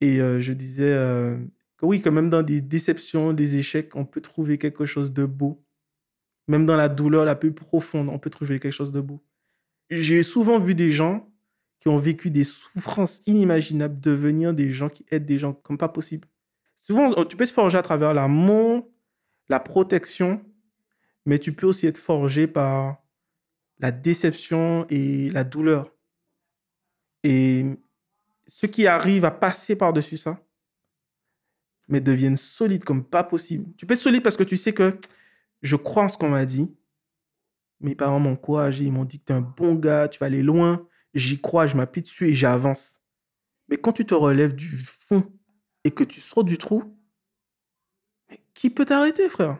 Et euh, je disais que oui, que même dans des déceptions, des échecs, on peut trouver quelque chose de beau. Même dans la douleur la plus profonde, on peut trouver quelque chose de beau j'ai souvent vu des gens qui ont vécu des souffrances inimaginables devenir des gens qui aident des gens comme pas possible. Souvent, tu peux te forger à travers l'amour, la protection, mais tu peux aussi être forgé par la déception et la douleur. Et ceux qui arrivent à passer par-dessus ça, mais deviennent solides comme pas possible. Tu peux être solide parce que tu sais que je crois en ce qu'on m'a dit, mes parents m'ont encouragé, ils m'ont dit que tu es un bon gars, tu vas aller loin. J'y crois, je m'appuie dessus et j'avance. Mais quand tu te relèves du fond et que tu sors du trou, qui peut t'arrêter, frère?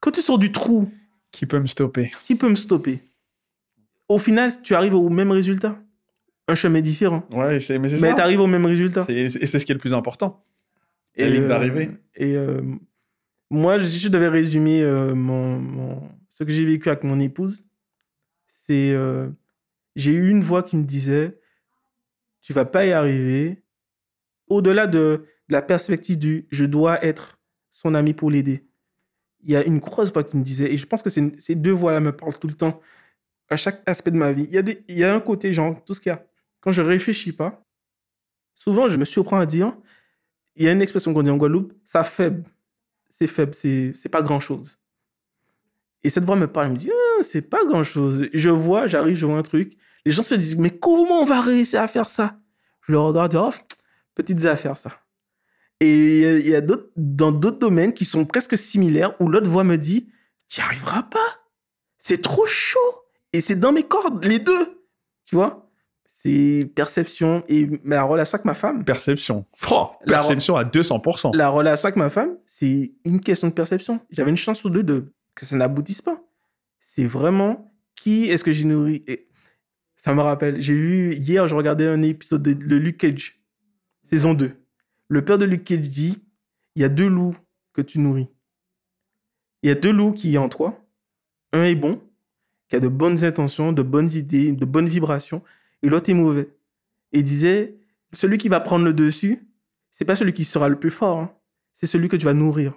Quand tu sors du trou,
qui peut me stopper?
Qui peut me stopper? Au final, tu arrives au même résultat. Un chemin différent.
Ouais, mais c'est
Mais tu arrives au même résultat.
Et c'est ce qui est le plus important. La ligne d'arrivée.
Et euh, moi, si je devais résumer euh, mon ce que j'ai vécu avec mon épouse, c'est euh, j'ai eu une voix qui me disait tu vas pas y arriver. Au-delà de, la perspective du je dois être son ami pour l'aider, il y a une grosse voix qui me disait, et je pense que ces deux voix-là me parlent tout le temps, à chaque aspect de ma vie. Il y a, des, il y a un côté, genre, tout ce qu'il y a. Quand je réfléchis pas, souvent je me surprends à dire, il y a une expression qu'on dit en Guadeloupe, ça faible. C'est faible, c'est pas grand-chose. Et cette voix me parle, elle me dit, ah, c'est pas grand chose. Je vois, j'arrive, je vois un truc. Les gens se disent, mais comment on va réussir à faire ça? Je le regarde, oh, petites affaires, ça. Et il y a, d'autres, dans d'autres domaines qui sont presque similaires où l'autre voix me dit, tu n'y arriveras pas. C'est trop chaud. Et c'est dans mes cordes, les deux. Tu vois? C'est perception et la relation avec ma femme.
Perception. Oh, perception à 200%.
La relation avec ma femme, c'est une question de perception. J'avais une chance ou deux de que ça n'aboutisse pas. C'est vraiment qui est-ce que j'ai nourri? Et ça me rappelle, j'ai vu hier, je regardais un épisode de, de Luke Cage, saison 2. Le père de Luke Cage dit il y a deux loups que tu nourris. Il y a deux loups qui sont en toi. Un est bon, qui a de bonnes intentions, de bonnes idées, de bonnes vibrations, et l'autre est mauvais. Et il disait celui qui va prendre le dessus, c'est pas celui qui sera le plus fort, hein. c'est celui que tu vas nourrir.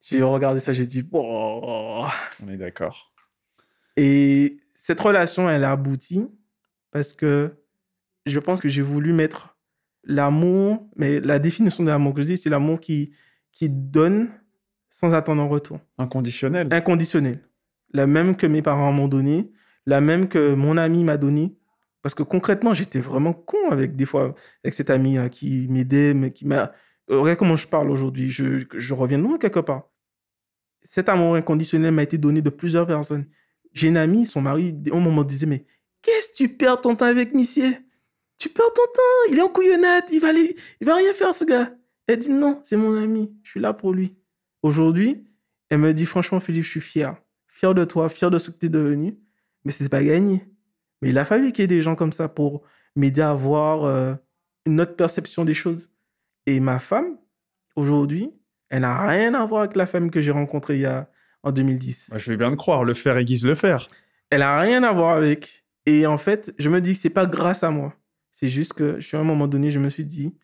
J'ai regardé ça, j'ai dit,
On est d'accord.
Et cette relation, elle a abouti parce que je pense que j'ai voulu mettre l'amour, mais la définition de l'amour que je dis, c'est l'amour qui, qui donne sans attendre en retour.
Inconditionnel.
Inconditionnel. La même que mes parents m'ont donné, la même que mon ami m'a donné. Parce que concrètement, j'étais vraiment con avec des fois, avec cet ami hein, qui m'aidait, mais qui m'a. Regarde comment je parle aujourd'hui. Je, je reviens de loin quelque part cet amour inconditionnel m'a été donné de plusieurs personnes. J'ai une amie, son mari, au moment disait, mais qu'est-ce que tu perds ton temps avec Missier? Tu perds ton temps, il est en couillonnade, il va, aller, il va rien faire ce gars. Elle dit, non, c'est mon ami, je suis là pour lui. Aujourd'hui, elle me dit, franchement, Philippe, je suis fier. Fier de toi, fier de ce que tu es devenu. Mais ce n'est pas gagné. Mais il a fallu qu'il y ait des gens comme ça pour m'aider à avoir euh, une autre perception des choses. Et ma femme, aujourd'hui, elle n'a rien à voir avec la femme que j'ai rencontrée il y a, en 2010.
je vais bien te croire, le faire aiguise le faire.
Elle n'a rien à voir avec. Et en fait, je me dis que c'est pas grâce à moi. C'est juste que, je suis à un moment donné, je me suis dit,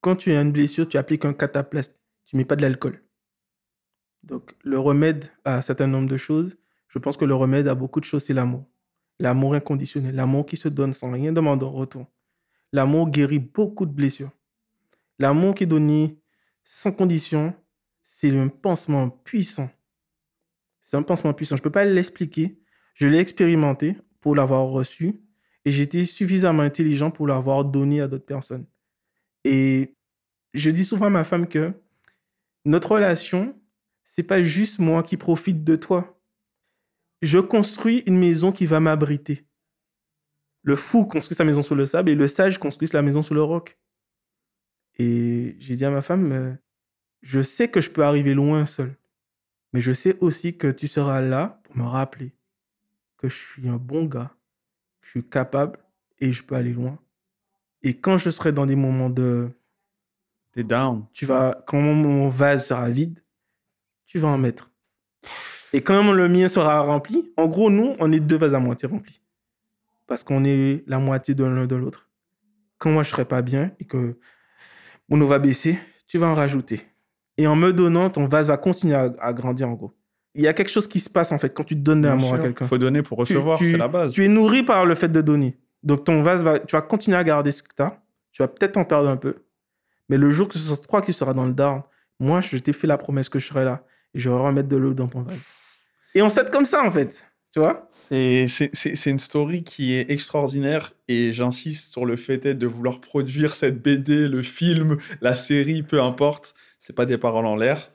quand tu as une blessure, tu appliques un cataplaste. Tu mets pas de l'alcool. Donc, le remède à un certain nombre de choses, je pense que le remède à beaucoup de choses, c'est l'amour. L'amour inconditionnel, l'amour qui se donne sans rien demander en retour. L'amour guérit beaucoup de blessures. L'amour qui est donné sans condition, c'est un pansement puissant. C'est un pansement puissant. Je ne peux pas l'expliquer. Je l'ai expérimenté. pour l'avoir reçu et j'étais suffisamment intelligent pour l'avoir donné à d'autres personnes. Et je dis souvent à ma femme que notre relation, c'est pas juste moi qui profite de toi. Je construis une maison qui va m'abriter. Le fou construit sa maison sur le sable et le sage construit sa maison sur le roc. Et j'ai dit à ma femme, euh, je sais que je peux arriver loin seul, mais je sais aussi que tu seras là pour me rappeler que je suis un bon gars, que je suis capable et je peux aller loin. Et quand je serai dans des moments de...
T'es down.
Tu vas, quand mon vase sera vide, tu vas en mettre. Et quand le mien sera rempli, en gros, nous, on est deux vases à moitié remplis parce qu'on est la moitié de l'un de l'autre. Quand moi je serai pas bien et que mon eau va baisser, tu vas en rajouter. Et en me donnant, ton vase va continuer à, grandir en gros. Il y a quelque chose qui se passe en fait quand tu donnes de l'amour à quelqu'un.
Il faut donner pour recevoir, c'est la base.
Tu es nourri par le fait de donner. Donc ton vase va, tu vas continuer à garder ce que tu as. Tu vas peut-être en perdre un peu. Mais le jour que ce sera toi qui seras dans le down, moi je t'ai fait la promesse que je serai là et je vais remettre de l'eau dans ton vase. Et on s'aide comme ça en fait. Tu vois?
C'est une story qui est extraordinaire et j'insiste sur le fait de vouloir produire cette BD, le film, la série, peu importe. C'est pas des paroles en l'air.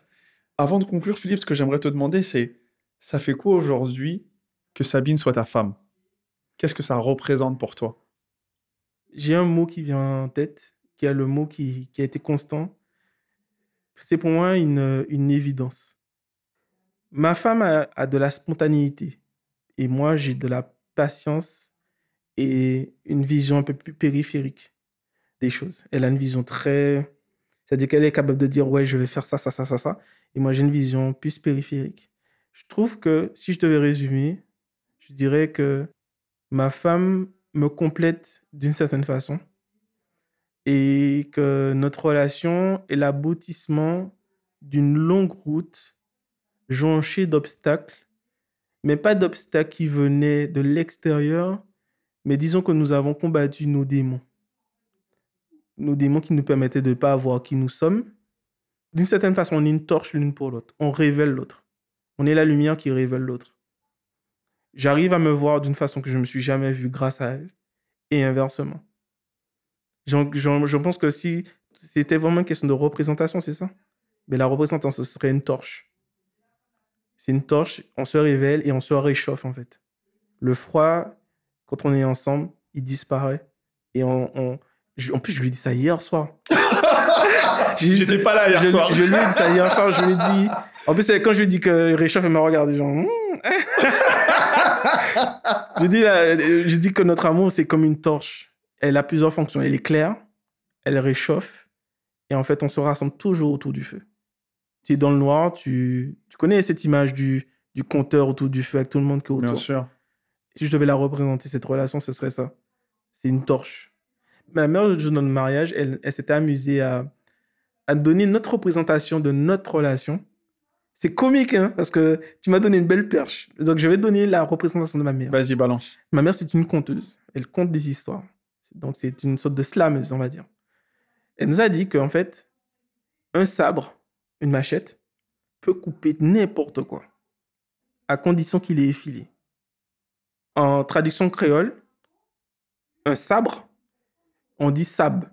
Avant de conclure, Philippe, ce que j'aimerais te demander, c'est ça fait quoi aujourd'hui que Sabine soit ta femme? Qu'est-ce que ça représente pour toi?
J'ai un mot qui vient en tête, qui a le mot qui, qui a été constant. C'est pour moi une, une évidence. Ma femme a, de la spontanéité et moi, j'ai de la patience et une vision un peu plus périphérique des choses. Elle a une vision très... C'est-à-dire qu'elle est capable de dire, ouais, je vais faire ça, ça, ça, ça, ça. Et moi, j'ai une vision plus périphérique. Je trouve que si je devais résumer, je dirais que ma femme me complète d'une certaine façon et que notre relation est l'aboutissement d'une longue route jonchée d'obstacles mais pas d'obstacles qui venaient de l'extérieur, mais disons que nous avons combattu nos démons. Nos démons qui nous permettaient de ne pas avoir qui nous sommes. D'une certaine façon, on est une torche l'une pour l'autre. On révèle l'autre. On est la lumière qui révèle l'autre. J'arrive à me voir d'une façon que je ne me suis jamais vu grâce à elle, et inversement. Je pense que si c'était vraiment une question de représentation, c'est ça? Mais la représentation, ce serait une torche c'est une torche, on se révèle et on se réchauffe en fait. Le froid, quand on est ensemble, il disparaît. Et on, en plus, je lui ai dit ça hier soir.
J'étais pas là hier soir.
Je lui ai dit ça hier soir, je lui ai dit. En plus, quand je lui ai dit qu'il réchauffe, il m'a regardé genre. Hmm. je, dis là, je dis que notre amour, c'est comme une torche. Elle a plusieurs fonctions. Elle est claire, elle réchauffe, et en fait, on se rassemble toujours autour du feu tu es dans le noir, tu, tu connais cette image du, du compteur autour du feu avec tout le monde qui est autour.
Bien sûr.
Si je devais la représenter, cette relation, ce serait ça. C'est une torche. Ma mère, le jour de notre mariage, elle, elle s'était amusée à, à donner notre représentation de notre relation. C'est comique, hein, parce que tu m'as donné une belle perche. Donc, je vais donner la représentation de ma mère.
Vas-y, balance.
Ma mère, c'est une conteuse. Elle conte des histoires. Donc, c'est une sorte de slameuse, on va dire. Elle nous a dit qu'en fait, un sabre, une machette, peut couper n'importe quoi, à condition qu'il est effilé. En traduction créole, un sabre, on dit sab.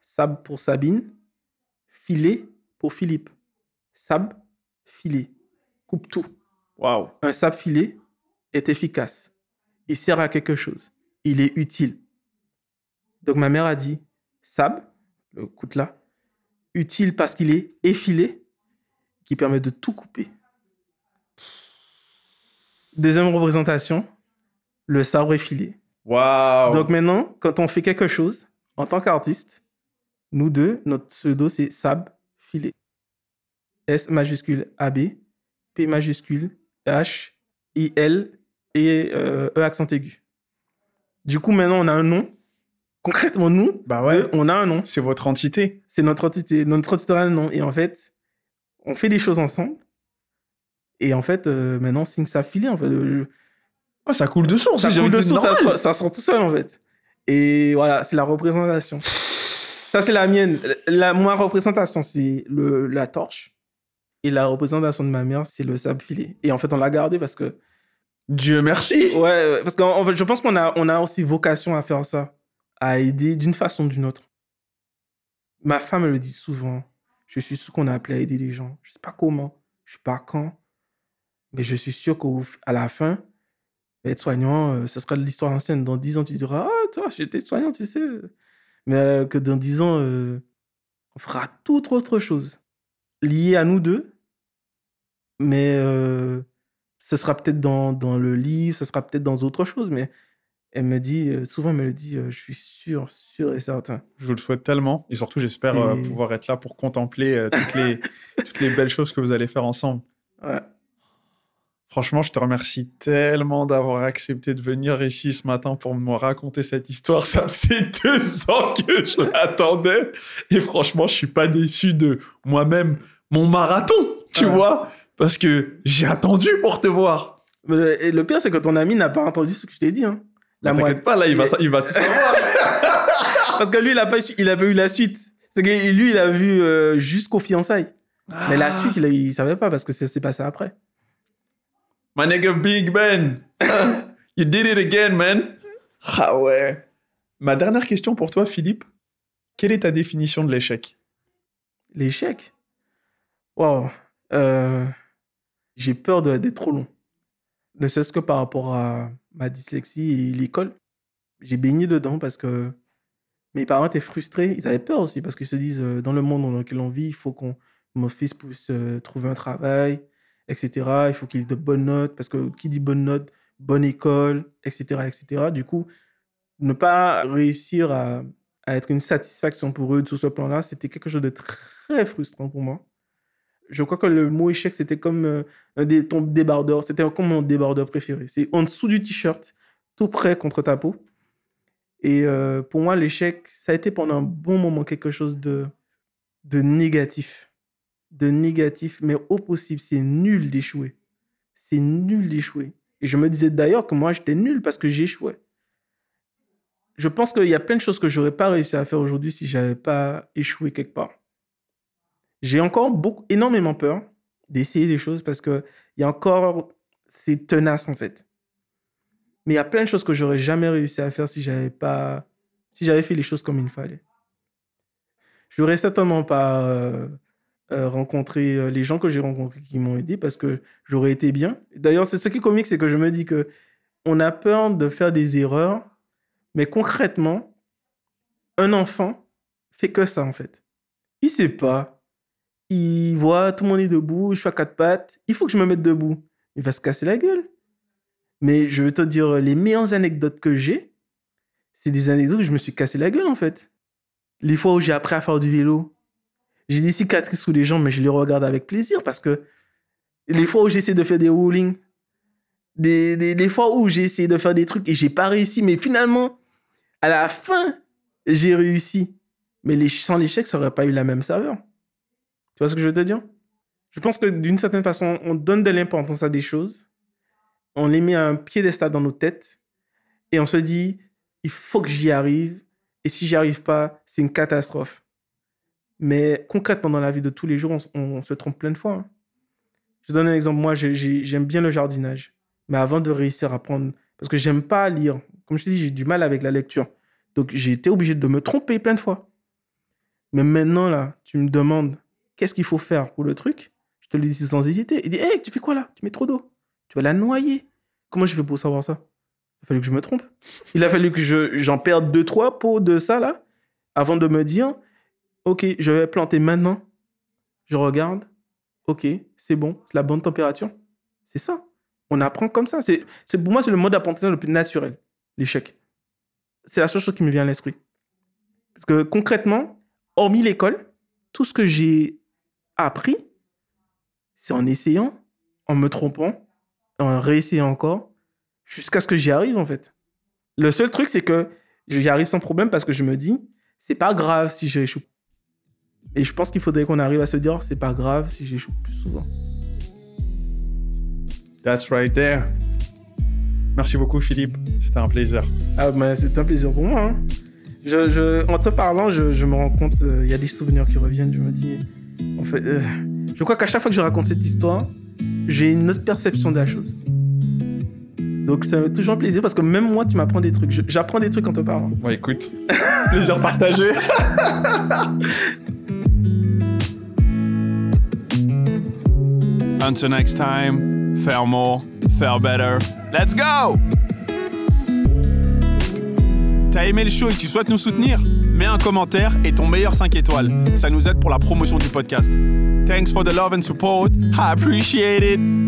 Sab pour Sabine, filet pour Philippe. Sab, filet. Coupe tout.
Waouh.
Un sab filet est efficace. Il sert à quelque chose. Il est utile. Donc ma mère a dit sab, le coutelas, utile parce qu'il est effilé, qui permet de tout couper. Deuxième représentation, le sabre effilé.
Waouh
Donc maintenant, quand on fait quelque chose, en tant qu'artiste, nous deux, notre pseudo, c'est Sab Filé. S majuscule AB, P majuscule H, I, L et euh, E accent aigu. Du coup, maintenant, on a un nom concrètement, nous,
bah ouais.
on a un nom.
C'est votre entité.
C'est notre entité. Notre entité a un nom. Et en fait, on fait des choses ensemble. Et en fait, euh, maintenant, signe ça filé. En fait,
oh, ça coule de source.
Ça coule de source, ça, ça, sort tout seul, en fait. Et voilà, c'est la représentation. ça, c'est la mienne. La, ma représentation, c'est la torche. Et la représentation de ma mère, c'est le sable filé. Et en fait, on l'a gardé parce que
Dieu merci.
Ouais, ouais, parce qu'en en fait, je pense qu'on a, on a aussi vocation à faire ça, à aider d'une façon ou d'une autre. Ma femme le dit souvent. Je suis sûr qu'on a appelé à aider les gens. Je sais pas comment, je sais pas quand, mais je suis sûr qu'à la fin, être soignant, euh, ce sera de l'histoire ancienne. Dans 10 ans, tu diras Ah, toi, j'étais soignant, tu sais. Mais euh, que dans 10 ans, euh, on fera toute autre chose liée à nous deux. Mais ce sera peut-être dans, dans le livre, ce sera peut-être dans autre chose. Mais elle me dit, euh, souvent, elle me le dit, euh, je suis sûr, sûr et certain.
Je vous le souhaite tellement. Et surtout, j'espère euh, pouvoir être là pour contempler toutes, les, toutes les belles choses que vous allez faire ensemble.
Ouais.
Franchement, je te remercie tellement d'avoir accepté de venir ici ce matin pour me raconter cette histoire. Ça faisait deux ans que je l'attendais. Et franchement, je suis pas déçu de moi-même, mon marathon, tu
Ouais.
vois, parce que j'ai attendu pour te voir.
Et le pire, c'est que ton ami n'a pas entendu ce que je t'ai dit. Hein. La.
T'inquiète pas, là, il va, il va tout savoir.
Parce que lui, il n'a pas, il a pas eu la suite. C'est que lui, il a vu euh, jusqu'aux fiançailles. Mais la
Ah.
suite, il, a- il savait pas parce que ça s'est passé après.
My nigga Big Ben. you did it again, man. Ah ouais. Ma dernière question pour toi, Philippe. Quelle est ta définition de l'échec?
L'échec? Waouh Euh, J'ai peur de- d'être trop long. Ne serait-ce que par rapport à ma dyslexie et l'école. J'ai baigné dedans parce que mes parents étaient frustrés. Ils avaient peur aussi parce qu'ils se disent euh, dans le monde dans lequel on vit, il faut qu'on mon fils puisse euh, trouver un travail, etc. Il faut qu'il ait de bonnes notes parce que qui dit bonne note, bonne école, etc. etc. Du coup, ne pas réussir à, à être une satisfaction pour eux sur ce plan-là, c'était quelque chose de très frustrant pour moi. Je crois que le mot échec, c'était comme euh, un ton débardeur. C'était comme mon débardeur préféré. C'est en dessous du t-shirt, tout près contre ta peau. Et euh, pour moi, l'échec, ça a été pendant un bon moment quelque chose de, de négatif. De négatif, mais au possible, c'est nul d'échouer. C'est nul d'échouer. Et je me disais d'ailleurs que moi, j'étais nul parce que j'échouais. Je pense qu'il y a plein de choses que j'aurais pas réussi à faire aujourd'hui si j'avais pas échoué quelque part. J'ai encore beaucoup, énormément peur d'essayer des choses parce que il y a encore, c'est tenace en fait. Mais il y a plein de choses que j'aurais jamais réussi à faire si j'avais pas, si j'avais fait les choses comme il fallait. Je n'aurais certainement pas euh, euh, rencontré euh, les gens que j'ai rencontrés qui m'ont aidé parce que j'aurais été bien. D'ailleurs, c'est ce qui est comique, c'est que je me dis que on a peur de faire des erreurs, mais concrètement, un enfant fait que ça en fait. Il sait pas. Il voit tout le monde est debout, je suis à quatre pattes. Il faut que je me mette debout. Il va se casser la gueule. Mais je vais te dire, les meilleures anecdotes que j'ai, c'est des anecdotes où je me suis cassé la gueule en fait. Les fois où j'ai appris à faire du vélo, j'ai des cicatrices sous les jambes, mais je les regarde avec plaisir parce que les fois où j'essaie de faire des rollings, des, des, fois où j'ai essayé de faire des trucs et j'ai pas réussi, mais finalement, à la fin, j'ai réussi. Mais sans l'échec, ça aurait pas eu la même saveur. Tu vois ce que je veux te dire? Je pense que d'une certaine façon, on donne de l'importance à des choses, on les met à un piédestal dans nos têtes et on se dit, il faut que j'y arrive. Et si j'y arrive pas, c'est une catastrophe. Mais concrètement, dans la vie de tous les jours, on, se trompe plein de fois. hein. Je donne un exemple. Moi, j'ai- j'ai- j'aime bien le jardinage. Mais avant de réussir à prendre... Parce que j'aime pas lire. Comme je te dis, j'ai du mal avec la lecture. Donc, j'ai été obligé de me tromper plein de fois. Mais maintenant, là, tu me demandes qu'est-ce qu'il faut faire pour le truc? Je te le dis sans hésiter. Il dit, hé, tu fais quoi là? Tu mets trop d'eau. Tu vas la noyer. Comment je fais pour savoir ça? Il a fallu que je me trompe. Il a fallu que je- j'en perde deux, trois pots de ça, là, avant de me dire, OK, je vais planter maintenant. Je regarde. OK, c'est bon. C'est la bonne température. C'est ça. On apprend comme ça. C'est, pour moi, c'est le mode d'apprentissage le plus naturel, l'échec. C'est la seule chose qui me vient à l'esprit. Parce que concrètement, hormis l'école, tout ce que j'ai appris, c'est en essayant, en me trompant, en réessayant encore, jusqu'à ce que j'y arrive, en fait. Le seul truc, c'est que j'y arrive sans problème parce que je me dis, c'est pas grave si j'échoue. Et je pense qu'il faudrait qu'on arrive à se dire, c'est pas grave si j'échoue plus souvent.
That's right there. Merci beaucoup, Philippe. C'était un plaisir.
Ah, mais c'est un plaisir pour moi. hein. Je, je- en te parlant, je, je me rends compte, euh, il y a des souvenirs qui reviennent. Je me dis, en fait, euh, je crois qu'à chaque fois que je raconte cette histoire, j'ai une autre perception de la chose. Donc c'est toujours un plaisir parce que même moi, tu m'apprends des trucs. J'apprends des trucs en te parlant.
Bon, écoute, plaisir partagé. Until next time, faire more, faire better. Let's go! T'as aimé le show et tu souhaites nous soutenir? Mets un commentaire et ton meilleur 5 étoiles. Ça nous aide pour la promotion du podcast. Thanks for the love and support. I appreciate it.